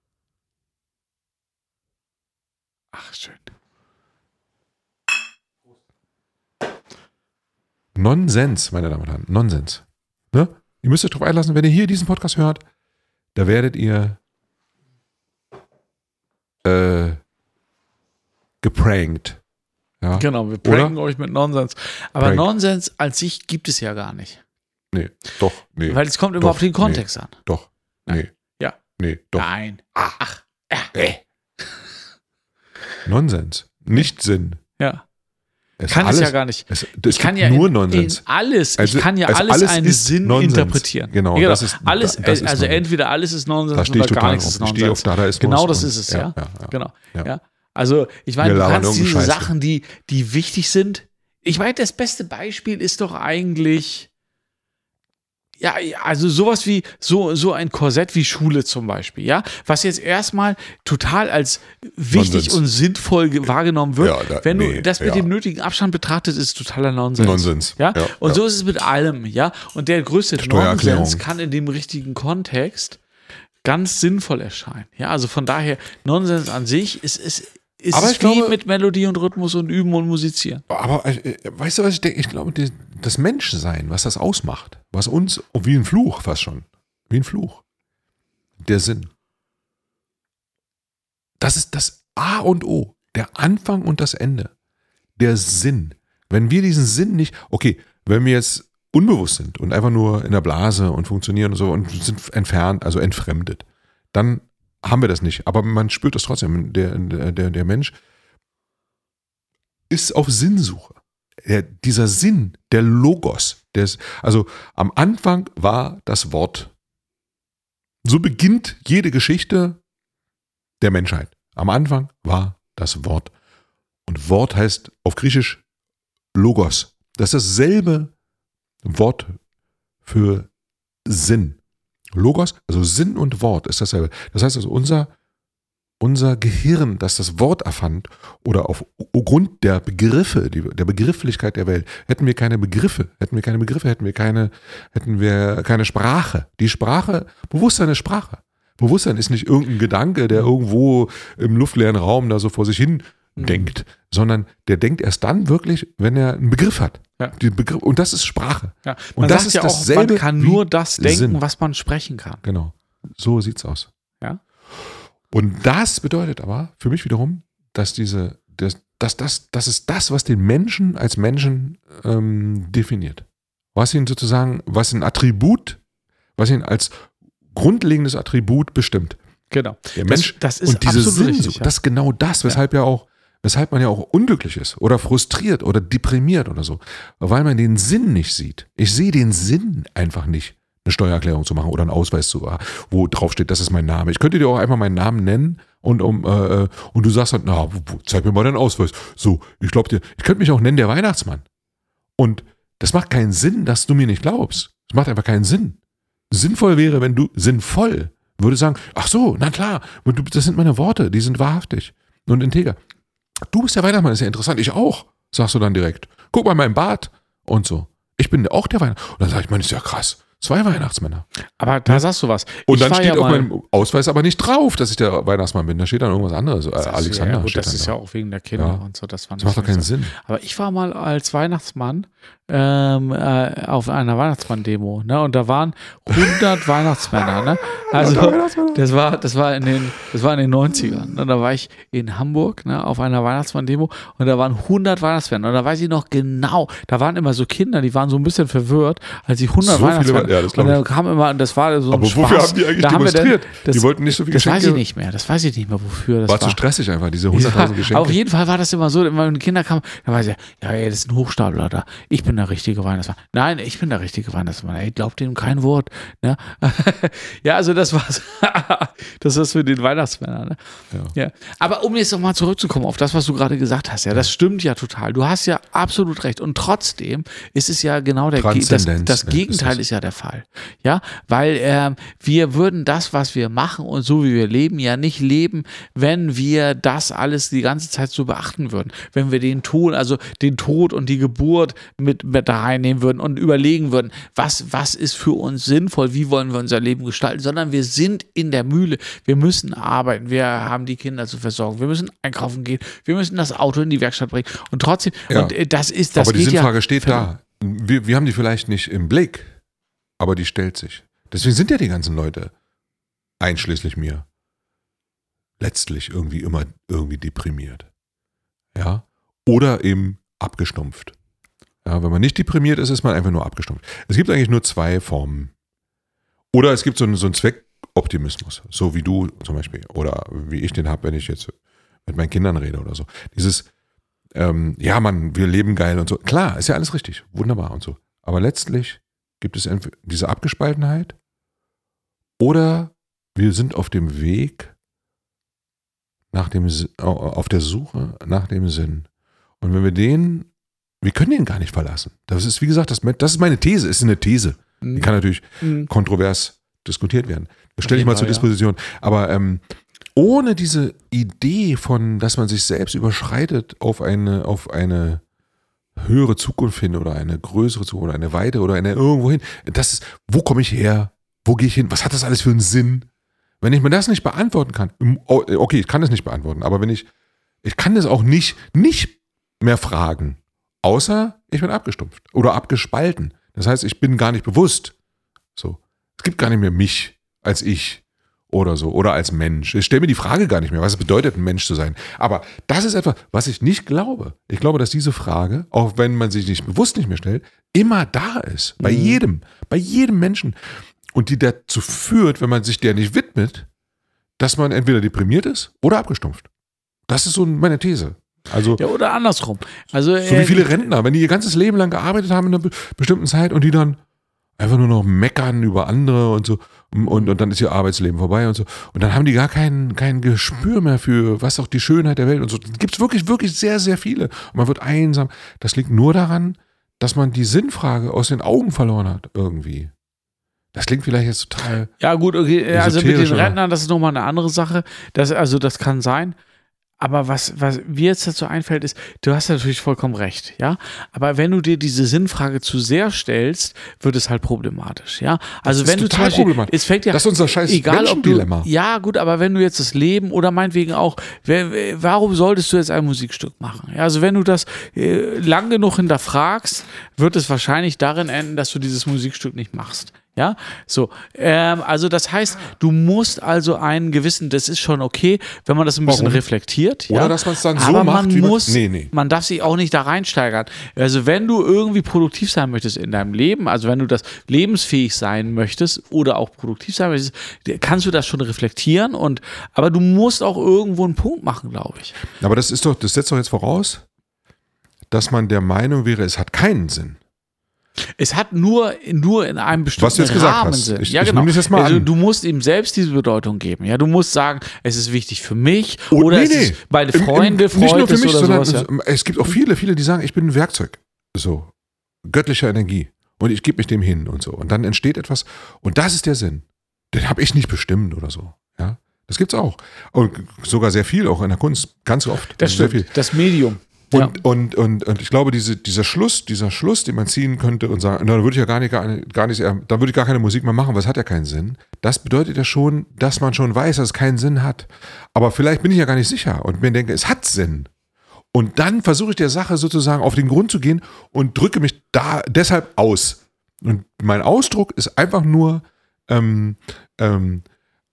Ach, schön. Nonsens, meine Damen und Herren, Nonsens. Ne? Ihr müsst euch darauf einlassen, wenn ihr hier diesen Podcast hört, da werdet ihr äh, geprankt. Ja? Genau, wir Oder? pranken euch mit Nonsens. Aber Prank. Nonsens als sich gibt es ja gar nicht. Nee, doch, nee. Weil es kommt immer Doch, auf den Kontext an. Doch, nee. Nee, doch. Nein. Ach, äh. Nonsens. Nicht Sinn. Ja. Es Kann alles, es ja gar nicht. Es, Ich kann ja nur in, Nonsens. in alles, Also- ich kann ja also alles, alles einen ist Sinn Nonsens. interpretieren. Genau, Ja, das ist- alles, das ist also Nonsens. entweder alles ist Nonsens Da oder ich gar nichts ist Ich Nonsens. auf Dadaismus Genau das ist es, ja, ja. ja. Genau. Ja. Also, ich meine, du kannst diese. Sachen, die, die wichtig sind. Ich meine, das beste Beispiel ist doch eigentlich, ja, also sowas wie, so, so ein Korsett wie Schule zum Beispiel, ja, was jetzt erstmal total als wichtig Nonsens. und sinnvoll ge- wahrgenommen wird. Ja, da- Wenn nee, du das mit ja. dem nötigen Abstand betrachtest, ist totaler Nonsens. Nonsens. Ja? Ja, und so ist es mit allem, ja. Und der größte. Nonsens kann in dem richtigen Kontext ganz sinnvoll erscheinen. Ja, also von daher, Nonsens an sich ist, ist, ist Aber es ich wie glaube- mit Melodie und Rhythmus und Üben und Musizieren. Aber äh, weißt du, was ich denke? Ich glaube, die, das Menschsein, was das ausmacht, was uns, oh, wie ein Fluch fast schon, wie ein Fluch, der Sinn. Das ist das A und O, der Anfang und das Ende, der Sinn. Wenn wir diesen Sinn nicht, okay, wenn wir jetzt unbewusst sind und einfach nur in der Blase und funktionieren und so und sind entfernt, also entfremdet, dann haben wir das nicht. Aber man spürt das trotzdem. Der, der, der Mensch ist auf Sinnsuche. Der, dieser Sinn, der Logos, der ist, also am Anfang war das Wort. So beginnt jede Geschichte der Menschheit. Am Anfang war das Wort. Und Wort heißt auf Griechisch Logos. Das ist dasselbe Wort für Sinn. Logos, also Sinn und Wort ist dasselbe. Das heißt also, unser, unser Gehirn, das das Wort erfand, oder auf Grund der Begriffe, der Begrifflichkeit der Welt, hätten wir keine Begriffe, hätten wir keine Begriffe, hätten wir keine, hätten wir keine Sprache. Die Sprache, Bewusstsein ist Sprache. Bewusstsein ist nicht irgendein Gedanke, der irgendwo im luftleeren Raum da so vor sich hin denkt, sondern der denkt erst dann wirklich, wenn er einen Begriff hat. Ja. Begriff, und das ist Sprache. Ja. Und Man das sagt ist ja auch, dasselbe man kann nur das denken, Sinn. was man sprechen kann. Genau. So sieht's aus. Ja. Und das bedeutet aber für mich wiederum, dass diese, das, das, das, das ist das, was den Menschen als Menschen ähm, definiert. Was ihn sozusagen, was ein Attribut, was ihn als grundlegendes Attribut bestimmt. Genau. Der Das- Mensch das ist und diese Sehnsucht, richtig, ja. das ist genau das, weshalb ja auch, weshalb man ja auch unglücklich ist oder frustriert oder deprimiert oder so, weil man den Sinn nicht sieht. Ich sehe den Sinn einfach nicht, eine Steuererklärung zu machen oder einen Ausweis zu, wo drauf steht, das ist mein Name. Ich könnte dir auch einfach meinen Namen nennen und um äh, und du sagst dann, na, zeig mir mal deinen Ausweis. So, ich glaube dir, ich könnte mich auch nennen der Weihnachtsmann. Und das macht keinen Sinn, dass du mir nicht glaubst. Es macht einfach keinen Sinn. Sinnvoll wäre, wenn du sinnvoll würde sagen, ach so, na klar, das sind meine Worte, die sind wahrhaftig und integer. Du bist der Weihnachtsmann, ist ja interessant, ich auch, sagst du dann direkt. Guck mal mein Bart und so. Ich bin auch der Weihnachtsmann. Und dann sage ich, man, ist ja krass. Zwei Weihnachtsmänner. Aber da sagst du was. Und Ich dann steht ja auf meinem Ausweis aber nicht drauf, dass ich der Weihnachtsmann bin. Da steht dann irgendwas anderes. Äh, Das ist- Alexander ja, gut, steht das ist da. ja auch wegen der Kinder Ja. und so. Das, Das macht doch keinen Sinn. Aber ich war mal als Weihnachtsmann ähm, äh, auf einer Weihnachtsmann-Demo, ne? Und da waren 100 Weihnachtsmänner, ne? Also das war, das war in den, das war in den 90ern. Ne? Da war ich in Hamburg, ne, auf einer Weihnachtsmann-Demo und da waren 100 Weihnachtsmänner. Und da weiß ich noch genau, da waren immer so Kinder, die waren so ein bisschen verwirrt, als ich 100 So Weihnachtsmänner. ja, das und dann kam immer, und das war so ein Aber Spaß. wofür haben die eigentlich da demonstriert? das, die wollten nicht so viel das weiß Geschenke. ich nicht mehr. Das weiß ich nicht mehr, wofür das War war. zu stressig einfach, diese 100.000 Ja, Geschenke. Auf jeden Fall war das immer so, wenn Kinder kamen, dann war ich ja, ja, ey, das ist ein Hochstapler da. Ich bin der richtige Weihnachtsmann. Nein, ich bin der richtige Weihnachtsmann. Ey, glaubt dem kein Wort. Ne? ja, also das war's. das ist für den Weihnachtsmänner. Ne? Ja. Ja. Aber um jetzt nochmal zurückzukommen auf das, was du gerade gesagt hast, ja, das stimmt ja total. Du hast ja absolut recht. Und trotzdem ist es ja genau der Ge- das, Transzendenz, das ne, Gegenteil ist das. ist ja der Fall. Ja, weil ähm, wir würden das, was wir machen und so wie wir leben, ja nicht leben, wenn wir das alles die ganze Zeit so beachten würden. Wenn wir den Tod, also den Tod und die Geburt mit, mit da reinnehmen würden und überlegen würden, was, was ist für uns sinnvoll, wie wollen wir unser Leben gestalten, sondern wir sind in der Mühle. Wir müssen arbeiten, wir haben die Kinder zu versorgen, wir müssen einkaufen gehen, wir müssen das Auto in die Werkstatt bringen. Und trotzdem, Ja. und äh, das ist das aber die geht ja Sinnfrage steht da. Wir, wir haben die vielleicht nicht im Blick, aber die stellt sich. Deswegen sind ja die ganzen Leute, einschließlich mir, letztlich irgendwie immer irgendwie deprimiert. Ja. Oder eben abgestumpft. Ja, wenn man nicht deprimiert ist, ist man einfach nur abgestumpft. Es gibt eigentlich nur zwei Formen. Oder es gibt so einen, so einen Zweckoptimismus, so wie du zum Beispiel. Oder wie ich den habe, wenn ich jetzt mit meinen Kindern rede oder so. Dieses, ähm, ja, Mann, wir leben geil und so. Klar, ist ja alles richtig, wunderbar und so. Aber letztlich gibt es entweder diese Abgespaltenheit oder wir sind auf dem Weg nach dem, auf der Suche nach dem Sinn. Und wenn wir den, wir können den gar nicht verlassen. Das ist, wie gesagt, das, das ist meine These, ist eine These. Die kann natürlich Mhm. kontrovers diskutiert werden. Das stelle ich mal zur Fall, ja. Disposition. Aber ähm, ohne diese Idee von, dass man sich selbst überschreitet auf eine, auf eine höhere Zukunft hin oder eine größere Zukunft oder eine Weite oder eine irgendwo hin, das ist, wo komme ich her? Wo gehe ich hin? Was hat das alles für einen Sinn? Wenn ich mir das nicht beantworten kann, oh, okay, ich kann das nicht beantworten, aber wenn ich, ich kann das auch nicht, nicht mehr fragen, außer ich bin abgestumpft oder abgespalten. Das heißt, ich bin gar nicht bewusst. So. Es gibt gar nicht mehr mich als ich oder so oder als Mensch. Ich stelle mir die Frage gar nicht mehr, was es bedeutet, ein Mensch zu sein. Aber das ist etwas, was ich nicht glaube. Ich glaube, dass diese Frage, auch wenn man sich nicht bewusst nicht mehr stellt, immer da ist. Bei Mhm. jedem. Bei jedem Menschen. Und die dazu führt, wenn man sich der nicht widmet, dass man entweder deprimiert ist oder abgestumpft. Das ist so meine These. Also, Ja, oder andersrum. Also, so wie viele Rentner, wenn die ihr ganzes Leben lang gearbeitet haben in einer be- bestimmten Zeit und die dann einfach nur noch meckern über andere und so und, und dann ist ihr Arbeitsleben vorbei und so. Und dann haben die gar kein, kein Gespür mehr für, was auch die Schönheit der Welt und so. Gibt es wirklich, wirklich sehr, sehr viele. Und man wird einsam. Das liegt nur daran, dass man die Sinnfrage aus den Augen verloren hat, irgendwie. Das klingt vielleicht jetzt total. Ja, gut, okay. Also mit den? Rentnern, das ist nochmal eine andere Sache. Das, also, das kann sein. Aber was, was mir jetzt dazu einfällt, ist, du hast natürlich vollkommen recht, ja. Aber wenn du dir diese Sinnfrage zu sehr stellst, wird es halt problematisch, ja. Also wenn du zum total Beispiel, problematisch. es fängt ja, Das ist unser scheiß egal ob du, ja gut, aber wenn du jetzt das Leben oder meinetwegen auch, wer- warum solltest du jetzt ein Musikstück machen? Ja, also wenn du das äh, lang genug hinterfragst, wird es wahrscheinlich darin enden, dass du dieses Musikstück nicht machst. Ja, so. Ähm, also das heißt, du musst also einen gewissen, das ist schon okay, wenn man das ein bisschen Warum? reflektiert. Oder ja? dass man's dann so Aber macht, man wie man- muss, Nee, nee. man darf sich auch nicht da reinsteigern. Also wenn du irgendwie produktiv sein möchtest in deinem Leben, also wenn du das lebensfähig sein möchtest oder auch produktiv sein möchtest, kannst du das schon reflektieren und, aber du musst auch irgendwo einen Punkt machen, glaube ich. Aber das ist doch, das setzt doch jetzt voraus, dass man der Meinung wäre, es hat keinen Sinn. Es hat nur, nur in einem bestimmten Was du jetzt gesagt Rahmen hast. Sinn. Ich- ja, ich genau. nehme das jetzt mal also, an. du musst ihm selbst diese Bedeutung geben. Ja, du musst sagen, es ist wichtig für mich Und oder nee, es nee. ist meine Im- im- Freunde, nicht nur Freunde für mich, sondern sowas. Ja. es, es gibt auch viele, viele, die sagen, ich bin ein Werkzeug. So. Göttliche Energie. Und ich gebe mich dem hin und so. Und dann entsteht etwas. Und das ist der Sinn. den habe ich nicht bestimmt oder so. Ja, das gibt's auch. Und sogar sehr viel, auch in der Kunst, ganz oft. Das sehr stimmt. Das Medium. Und, Ja. und, und, und ich glaube, diese, dieser Schluss, dieser Schluss, den man ziehen könnte und sagen, dann würde ich ja gar nicht, gar nicht, gar nicht, dann würde ich gar keine Musik mehr machen, was hat ja keinen Sinn. Das bedeutet ja schon, dass man schon weiß, dass es keinen Sinn hat. Aber vielleicht bin ich ja gar nicht sicher und mir denke, es hat Sinn. Und dann versuche ich der Sache sozusagen auf den Grund zu gehen und drücke mich da deshalb aus. Und mein Ausdruck ist einfach nur ähm, ähm,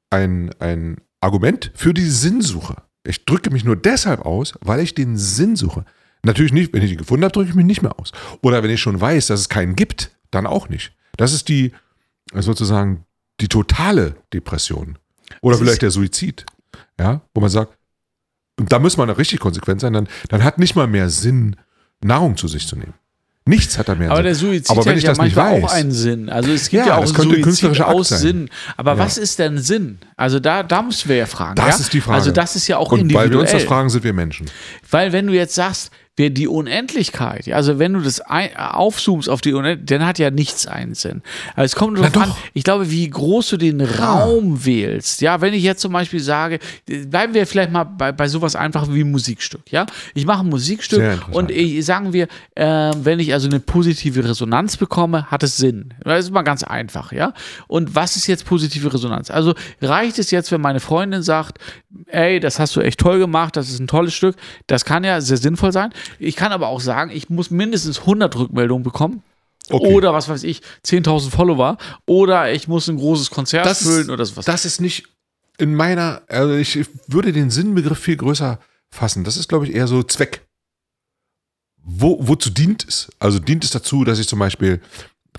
ein, ein Argument für die Sinnsuche. Ich drücke mich nur deshalb aus, weil ich den Sinn suche. Natürlich nicht, wenn ich ihn gefunden habe, drücke ich mich nicht mehr aus. Oder wenn ich schon weiß, dass es keinen gibt, dann auch nicht. Das ist die sozusagen die totale Depression. Oder vielleicht der Suizid. Ja, wo man sagt, und da muss man auch richtig konsequent sein, dann, dann hat nicht mal mehr Sinn, Nahrung zu sich zu nehmen. Nichts hat da mehr Aber Sinn. der Suizid Aber wenn hat ich ja das nicht manchmal auch weiß- einen Sinn. Also es gibt Ja, ja, auch das einen könnte Suizid aus sein. Sinn. Aber Ja. was ist denn Sinn? Also da, da müssen wir ja fragen. Das ja? ist die Frage. Also das ist ja auch Und weil individuell. wir uns das fragen, sind wir Menschen. Weil wenn du jetzt sagst, wir die Unendlichkeit, ja, also wenn du das ein, aufzoomst auf die Unendlichkeit, dann hat ja nichts einen Sinn. Also es kommt darauf an, ich glaube, wie groß du den Raum wählst. Ja, wenn ich jetzt zum Beispiel sage, bleiben wir vielleicht mal bei, bei sowas einfach wie ein Musikstück, ja. Ich mache ein Musikstück und ich, sagen wir, äh, wenn ich also eine positive Resonanz bekomme, hat es Sinn. Das ist mal ganz einfach, ja. Und was ist jetzt positive Resonanz? Also reicht es jetzt, wenn meine Freundin sagt, ey, das hast du echt toll gemacht, das ist ein tolles Stück, das kann ja sehr sinnvoll sein. Ich kann aber auch sagen, ich muss mindestens 100 Rückmeldungen bekommen. Okay. Oder was weiß ich, 10.000 Follower. Oder ich muss ein großes Konzert das füllen ist, oder sowas. Das ist nicht in meiner, also ich würde den Sinnbegriff viel größer fassen. Das ist, glaube ich, eher so Zweck. Wo, wozu dient es? Also dient es dazu, dass ich zum Beispiel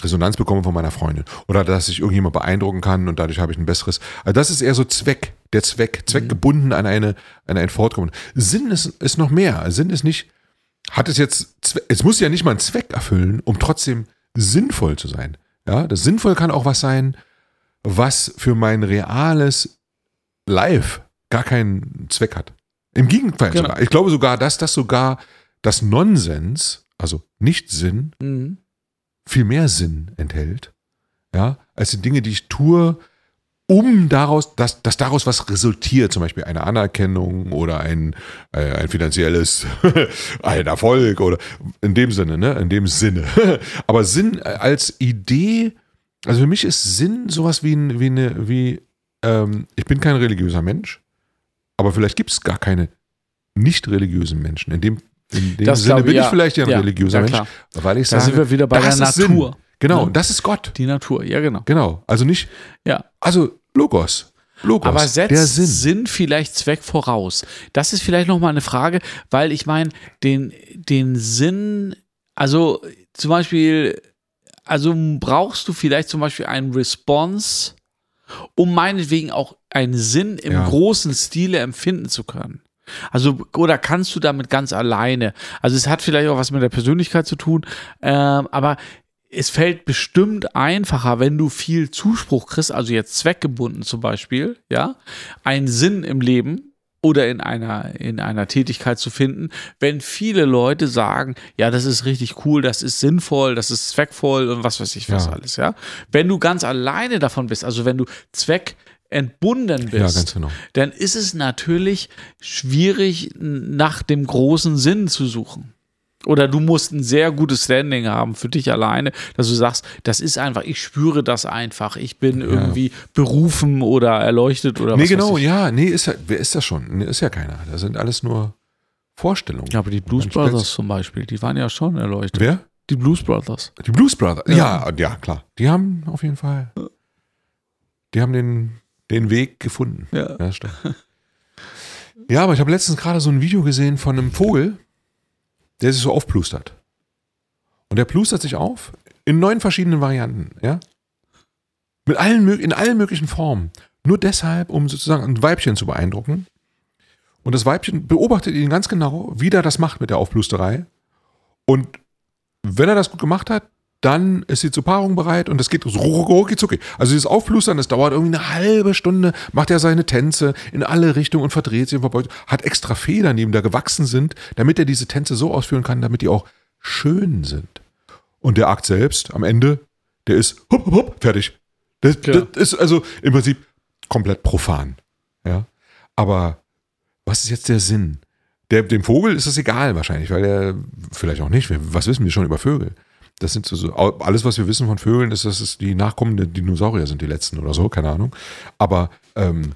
Resonanz bekomme von meiner Freundin oder dass ich irgendjemand beeindrucken kann und dadurch habe ich ein besseres. Also das ist eher so Zweck, der Zweck, zweckgebunden an eine, an ein Fortkommen. Sinn ist, ist noch mehr. Sinn ist nicht, hat es jetzt, es muss ja nicht mal einen Zweck erfüllen, um trotzdem sinnvoll zu sein. Ja, das sinnvoll kann auch was sein, was für mein reales Live gar keinen Zweck hat. Im Gegenteil Genau. sogar. Ich glaube sogar, dass das sogar das Nonsens, also nicht Sinn, Mhm. viel mehr Sinn enthält, ja, als die Dinge, die ich tue, um daraus, dass, dass daraus was resultiert, zum Beispiel eine Anerkennung oder ein, äh, ein finanzielles, ein Erfolg oder in dem Sinne, ne, in dem Sinne. Aber Sinn als Idee, also für mich ist Sinn sowas wie, ein, wie eine, wie, ähm, ich bin kein religiöser Mensch, aber vielleicht gibt es gar keine nicht religiösen Menschen. In dem, in dem Das Sinne ich, bin ich ja. vielleicht ja ein Ja, religiöser ja, Mensch, weil ich Da sage, sind wir wieder bei der ist Sinn. Genau, Ne? das ist Gott. Die Natur, ja genau. Genau. Also nicht, Ja. also Logos. Logos. Aber setzt der Sinn. Sinn. vielleicht Zweck voraus? Das ist vielleicht nochmal eine Frage, weil ich meine, den, den Sinn, also zum Beispiel, also brauchst du vielleicht zum Beispiel einen Response, um meinetwegen auch einen Sinn im Ja. großen Stile empfinden zu können. Also, oder kannst du damit ganz alleine? Also, es hat vielleicht auch was mit der Persönlichkeit zu tun, ähm, aber es fällt bestimmt einfacher, wenn du viel Zuspruch kriegst, also jetzt zweckgebunden zum Beispiel, ja, einen Sinn im Leben oder in einer, in einer Tätigkeit zu finden, wenn viele Leute sagen, ja, das ist richtig cool, das ist sinnvoll, das ist zweckvoll und was weiß ich was Ja. alles, ja. Wenn du ganz alleine davon bist, also wenn du zweckentbunden bist, Ja, ganz genau. dann ist es natürlich schwierig, nach dem großen Sinn zu suchen. Oder du musst ein sehr gutes Standing haben für dich alleine, dass du sagst, das ist einfach, ich spüre das einfach, ich bin irgendwie berufen oder erleuchtet oder Nee, was genau, weiß ich. ja, nee, ist ja, wer ist das schon? Nee, ist ja keiner. Das sind alles nur Vorstellungen. Ja, aber die Blues Brothers zum Beispiel, die waren ja schon erleuchtet. Wer? Die Blues Brothers. Die Blues Brothers. Ja. ja, klar. Die haben auf jeden Fall, die haben den, den Weg gefunden. Ja. Ja, stimmt. ja, aber ich habe letztens gerade so ein Video gesehen von einem Vogel, der sich so aufplustert. Und der plustert sich auf in neun verschiedenen Varianten, ja? Mit allen, in allen möglichen Formen. Nur deshalb, um sozusagen ein Weibchen zu beeindrucken. Und das Weibchen beobachtet ihn ganz genau, wie der das macht mit der Aufplusterei. Und wenn er das gut gemacht hat, dann ist sie zur Paarung bereit und es geht so rucki zucki. Also dieses Aufplustern, das dauert irgendwie eine halbe Stunde, macht er seine Tänze in alle Richtungen und verdreht sie und verbeugt. Hat extra Federn, die ihm da gewachsen sind, damit er diese Tänze so ausführen kann, damit die auch schön sind. Und der Akt selbst am Ende, der ist hup, hup, hup, fertig. Das, Genau. das ist also im Prinzip komplett profan. Ja. Aber was ist jetzt der Sinn? Der, dem Vogel ist es egal wahrscheinlich, weil er, vielleicht auch nicht, was wissen wir schon über Vögel? Das sind so, so, alles, was wir wissen von Vögeln, ist, dass es die nachkommenden Dinosaurier sind, die letzten oder so, keine Ahnung. Aber ähm,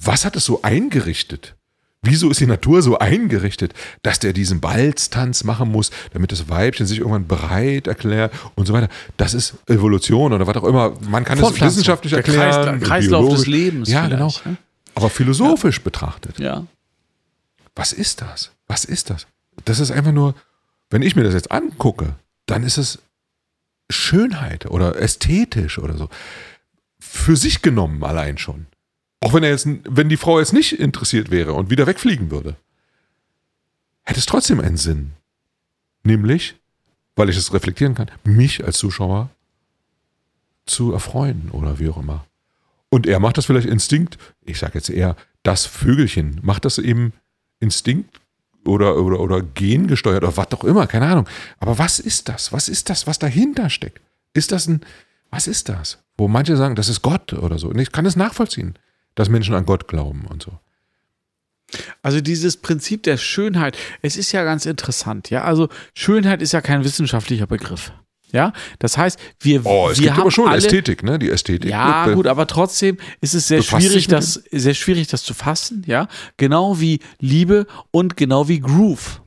was hat es so eingerichtet? Wieso ist die Natur so eingerichtet, dass der diesen Balztanz machen muss, damit das Weibchen sich irgendwann bereit erklärt und so weiter? Das ist Evolution oder was auch immer. Man kann es wissenschaftlich Der erklären. Kreis- Kreislauf des. Lebens Ja, genau. ne? Aber philosophisch betrachtet, Ja. was ist das? Was ist das? Das ist einfach nur, wenn ich mir das jetzt angucke, dann ist es Schönheit oder ästhetisch oder so. Für sich genommen allein schon. Auch wenn er jetzt, wenn die Frau jetzt nicht interessiert wäre und wieder wegfliegen würde, hätte es trotzdem einen Sinn. Nämlich, weil ich es reflektieren kann, mich als Zuschauer zu erfreuen oder wie auch immer. Und er macht das vielleicht Instinkt, ich sage jetzt eher, das Vögelchen macht das eben Instinkt oder, oder, oder gengesteuert oder was auch immer, keine Ahnung. Aber was ist das? Was ist das, was dahinter steckt? Ist das ein, was ist das? Wo manche sagen, das ist Gott oder so. Und ich kann es nachvollziehen, dass Menschen an Gott glauben und so. Also dieses Prinzip der Schönheit, es ist ja ganz interessant, ja. Also Schönheit ist ja kein wissenschaftlicher Begriff. Ja, das heißt, wir, Oh, es wir gibt haben aber schon alle, Ästhetik, ne? Die Ästhetik. Ja, gut, aber trotzdem ist es sehr schwierig, das, sehr schwierig, das zu fassen, ja. Genau wie Liebe und genau wie Groove.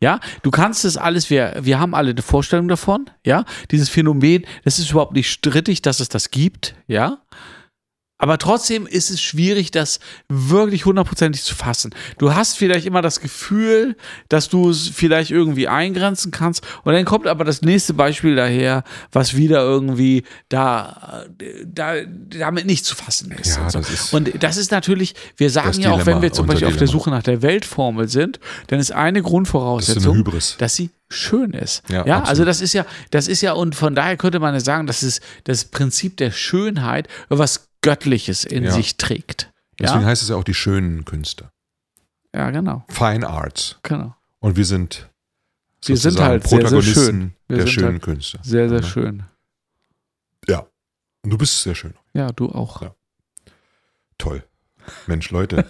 Ja, du kannst es alles, wir, wir haben alle eine Vorstellung davon, ja. Dieses Phänomen, das ist überhaupt nicht strittig, dass es das gibt, ja. Aber trotzdem ist es schwierig, das wirklich hundertprozentig zu fassen. Du hast vielleicht immer das Gefühl, dass du es vielleicht irgendwie eingrenzen kannst. Und dann kommt aber das nächste Beispiel daher, was wieder irgendwie da, da damit nicht zu fassen ist. Ja, und, so. das ist und das ist natürlich, wir sagen das ja auch, wenn Dilemma, wir zum Beispiel auf der Dilemma. Suche nach der Weltformel sind, dann ist eine Grundvoraussetzung, Hybris. dass sie schön ist. Ja, Ja, also das ist ja, das ist ja, und von daher könnte man ja sagen, dass es das Prinzip der Schönheit was Göttliches in Ja. sich trägt. Deswegen Ja, heißt es ja auch die schönen Künste. ja genau, Fine Arts. genau. Und wir sind Wir sind halt sehr, sehr Protagonisten schön. Wir der schönen halt Künste. Sehr, sehr Ja. schön. Ja. Und du bist sehr schön. Ja, du auch. Ja. Toll. Mensch, Leute.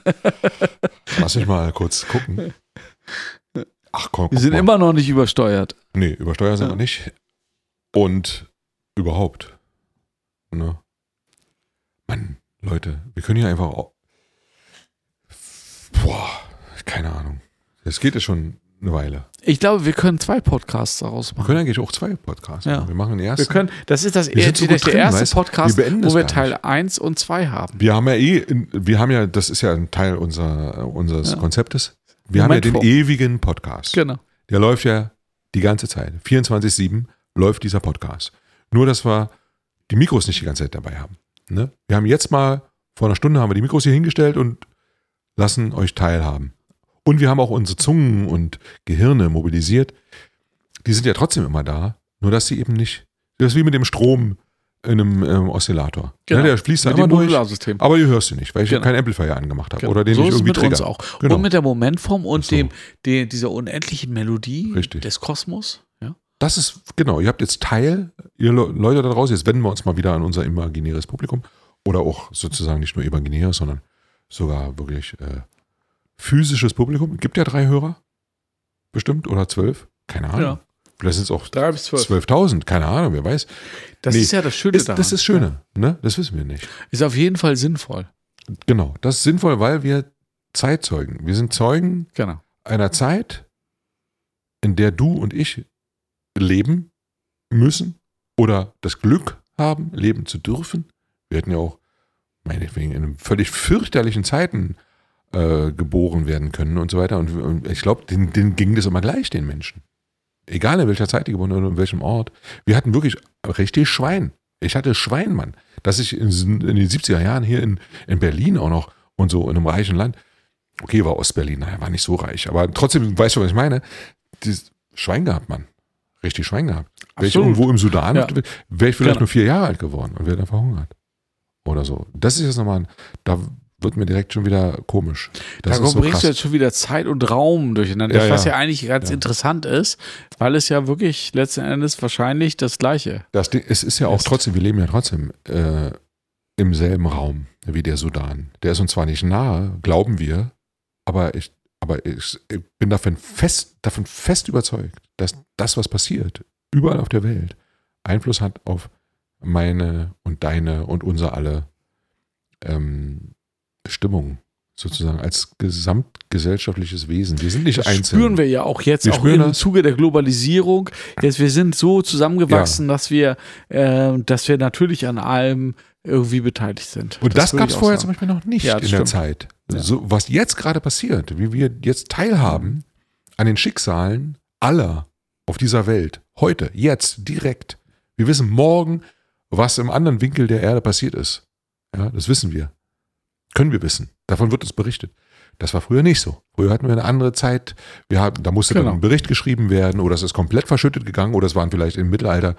Lass mich mal kurz gucken. Ach komm, Wir sind mal. immer noch nicht übersteuert. Nee, übersteuern sind Ja. wir nicht. Und überhaupt. Ne? Mann, Leute, wir können hier einfach. Boah, keine Ahnung. Es geht ja schon eine Weile. Ich glaube, wir können zwei Podcasts daraus Wir machen. können eigentlich auch zwei Podcasts Ja. machen. Wir machen den ersten. Wir können, das ist das Wir sind so der drin, erste weißt? Podcast, Wir wo wir Teil nicht. 1 und 2 haben. Wir haben ja eh, wir haben ja, das ist ja ein Teil unser, unseres Ja. Konzeptes. Wir haben ja den Momentform. ewigen Podcast. Genau. Der läuft ja die ganze Zeit. 24-7 läuft dieser Podcast. Nur, dass wir die Mikros nicht die ganze Zeit dabei haben. Ne? Wir haben jetzt mal, vor einer Stunde haben wir die Mikros hier hingestellt und lassen euch teilhaben. Und wir haben auch unsere Zungen und Gehirne mobilisiert. Die sind ja trotzdem immer da, nur dass sie eben nicht. Das ist wie mit dem Strom in einem ähm, Oszillator. Genau. Ne, der fließt da Mit immer durch, aber die hörst du nicht, weil ich Genau. keinen Amplifier angemacht habe. Genau. Oder den so ich irgendwie mit uns auch. Genau. Und mit der Momentform und So. dem, de, dieser unendlichen Melodie Richtig. des Kosmos. Ja. Das ist, genau, ihr habt jetzt Teil, ihr Le- Leute da draußen, jetzt wenden wir uns mal wieder an unser imaginäres Publikum. Oder auch sozusagen nicht nur imaginäres, sondern sogar wirklich äh, physisches Publikum. Gibt ja drei Hörer? Bestimmt? Oder zwölf? Keine Ahnung. Ja. Vielleicht sind es auch Drei bis zwölf. 12.000, keine Ahnung, wer weiß. Das Nee, ist ja das Schöne Ist, daran. das ist Schöne, ne? Das wissen wir nicht. Ja. Ist auf jeden Fall sinnvoll. Genau, das ist sinnvoll, weil wir Zeitzeugen. Wir sind Zeugen Genau. einer Zeit, in der du und ich leben müssen oder das Glück haben, leben zu dürfen. Wir hätten ja auch, meinetwegen, in völlig fürchterlichen Zeiten äh, geboren werden können und so weiter. Und, und ich glaube, denen, denen ging das immer gleich, den Menschen. Egal in welcher Zeit die geboren wurden und in welchem Ort. Wir hatten wirklich richtig Schwein. Ich hatte Schwein, Mann. Dass ich in, in den 70er Jahren hier in, in Berlin auch noch und so in einem reichen Land, okay, war Ostberlin, naja, war nicht so reich, aber trotzdem, weißt du, was ich meine? Dieses Schwein gehabt, Mann. Richtig Schwein gehabt. Wäre ich irgendwo im Sudan, Ja. wäre ich vielleicht Genau. nur vier Jahre alt geworden und wäre dann verhungert. Oder so. Das ist jetzt nochmal, ein- da wird mir direkt schon wieder komisch. Das da so bringst krass. du jetzt schon wieder Zeit und Raum durcheinander, Ja, was ja. ja eigentlich ganz Ja. interessant ist, weil es ja wirklich letzten Endes wahrscheinlich das Gleiche. Das es ist ja auch Ist. trotzdem, wir leben ja trotzdem äh, im selben Raum wie der Sudan. Der ist uns zwar nicht nahe, glauben wir, aber ich, aber ich, ich bin davon fest, davon fest überzeugt, dass das, was passiert, überall auf der Welt, Einfluss hat auf meine und deine und unser alle ähm, Stimmung sozusagen als gesamtgesellschaftliches Wesen. Wir sind nicht Das einzeln. spüren wir ja auch jetzt, Wir auch im das. Zuge der Globalisierung. Jetzt, wir sind so zusammengewachsen, dass wir, äh, dass wir natürlich an allem irgendwie beteiligt sind. Und das, würde gab es vorher sagen. zum Beispiel noch nicht Ja, das in der stimmt. Zeit. Ja. So, was jetzt gerade passiert, wie wir jetzt teilhaben an den Schicksalen aller auf dieser Welt, heute, jetzt, direkt. Wir wissen morgen, was im anderen Winkel der Erde passiert ist. Ja, das wissen wir. Können wir wissen. Davon wird uns berichtet. Das war früher nicht so. Früher hatten wir eine andere Zeit. Wir hatten, da musste Genau. dann ein Bericht geschrieben werden oder es ist komplett verschüttet gegangen oder es waren vielleicht im Mittelalter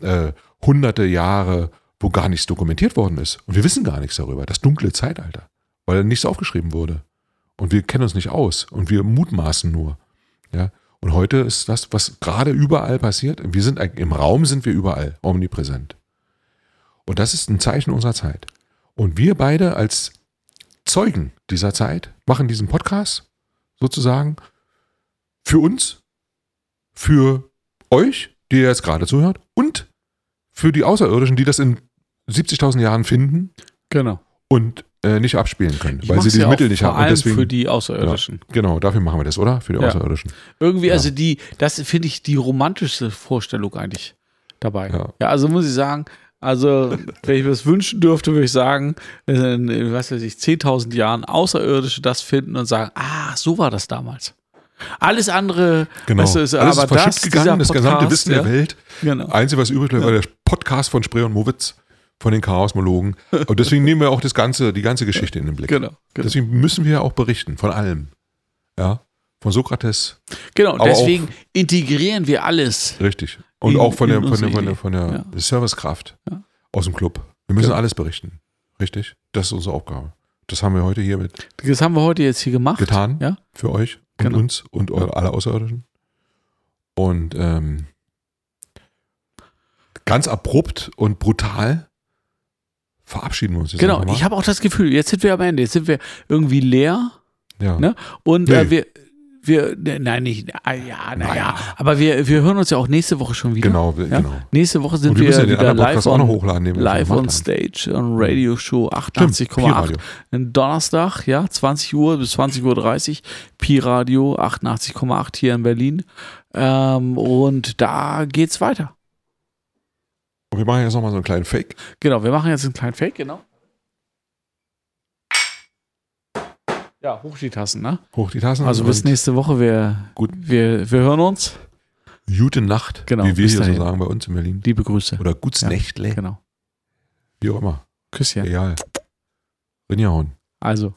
äh, hunderte Jahre, wo gar nichts dokumentiert worden ist. Und wir wissen gar nichts darüber. Das dunkle Zeitalter, weil nichts aufgeschrieben wurde. Und wir kennen uns nicht aus und wir mutmaßen nur. Ja. Und heute ist das, was gerade überall passiert. Wir sind im Raum sind wir überall omnipräsent. Und das ist ein Zeichen unserer Zeit. Und wir beide als Zeugen dieser Zeit machen diesen Podcast sozusagen für uns, für euch, die ihr jetzt gerade zuhört, und für die Außerirdischen, die das in 70.000 Jahren finden Genau. und äh, nicht abspielen können, Ich weil sie die ja Mittel nicht vor haben. Und allem deswegen, für die Außerirdischen. genau, dafür machen wir das, oder? Für die Ja. Außerirdischen. Irgendwie, Ja. also die, das finde ich die romantischste Vorstellung eigentlich dabei. Ja. Ja, also muss ich sagen, also wenn ich mir das wünschen dürfte, würde ich sagen, in, in, was weiß ich, 10.000 Jahren Außerirdische das finden und sagen, ah, so war das damals. Alles andere, Genau. weißt du, ist, Alles aber ist verschütt das, gegangen, das gesamte Wissen ja, der Welt. Genau. Einzige, was übrig bleibt, war der Podcast von Spree und Mowitz von den Chaosmologen. Und deswegen nehmen wir auch das ganze, die ganze Geschichte in den Blick. Genau, genau. Deswegen müssen wir auch berichten von allem. Ja. Von Sokrates, genau. deswegen integrieren wir alles. richtig. Und In- auch von der, von der, von der, von der Ja. Servicekraft Ja. aus dem Club. Wir müssen Genau. alles berichten. Richtig? Das ist unsere Aufgabe. Das haben wir heute hiermit Das haben wir heute jetzt hier gemacht. getan. Ja. Für euch und Genau. uns und eure, alle Außerirdischen. Und ähm, ganz abrupt und brutal verabschieden wir uns jetzt Genau, ich habe auch das Gefühl, jetzt sind wir am Ende, jetzt sind wir irgendwie leer ja. ne? und Nee. äh, wir, wir, ne, nein, nicht, ah, ja, naja, aber wir, wir hören uns ja auch nächste Woche schon wieder. Genau, Ja? genau. Nächste Woche sind wir ja wieder live on, hochladen. live on. Stage, on Radio Show Stimmt, 88,8. Pi-Radio. Ein Donnerstag, ja, 20 Uhr bis 20.30 Uhr, Pi Radio 88,8 hier in Berlin. Ähm, und da geht's weiter. Und wir machen jetzt nochmal so einen kleinen Fake. Genau, wir machen jetzt einen kleinen Fake, genau. Ja, hoch die Tassen, ne? Hoch die Tassen. Also bis nächste Woche. Wir, Gut. wir, wir hören uns. Gute Nacht, Genau, wie wir hier so dahin. sagen bei uns in Berlin. Liebe Grüße. Oder Guts Ja. Nächtle, Genau. wie auch immer. Küsschen. Egal. Rinjahauen. Also.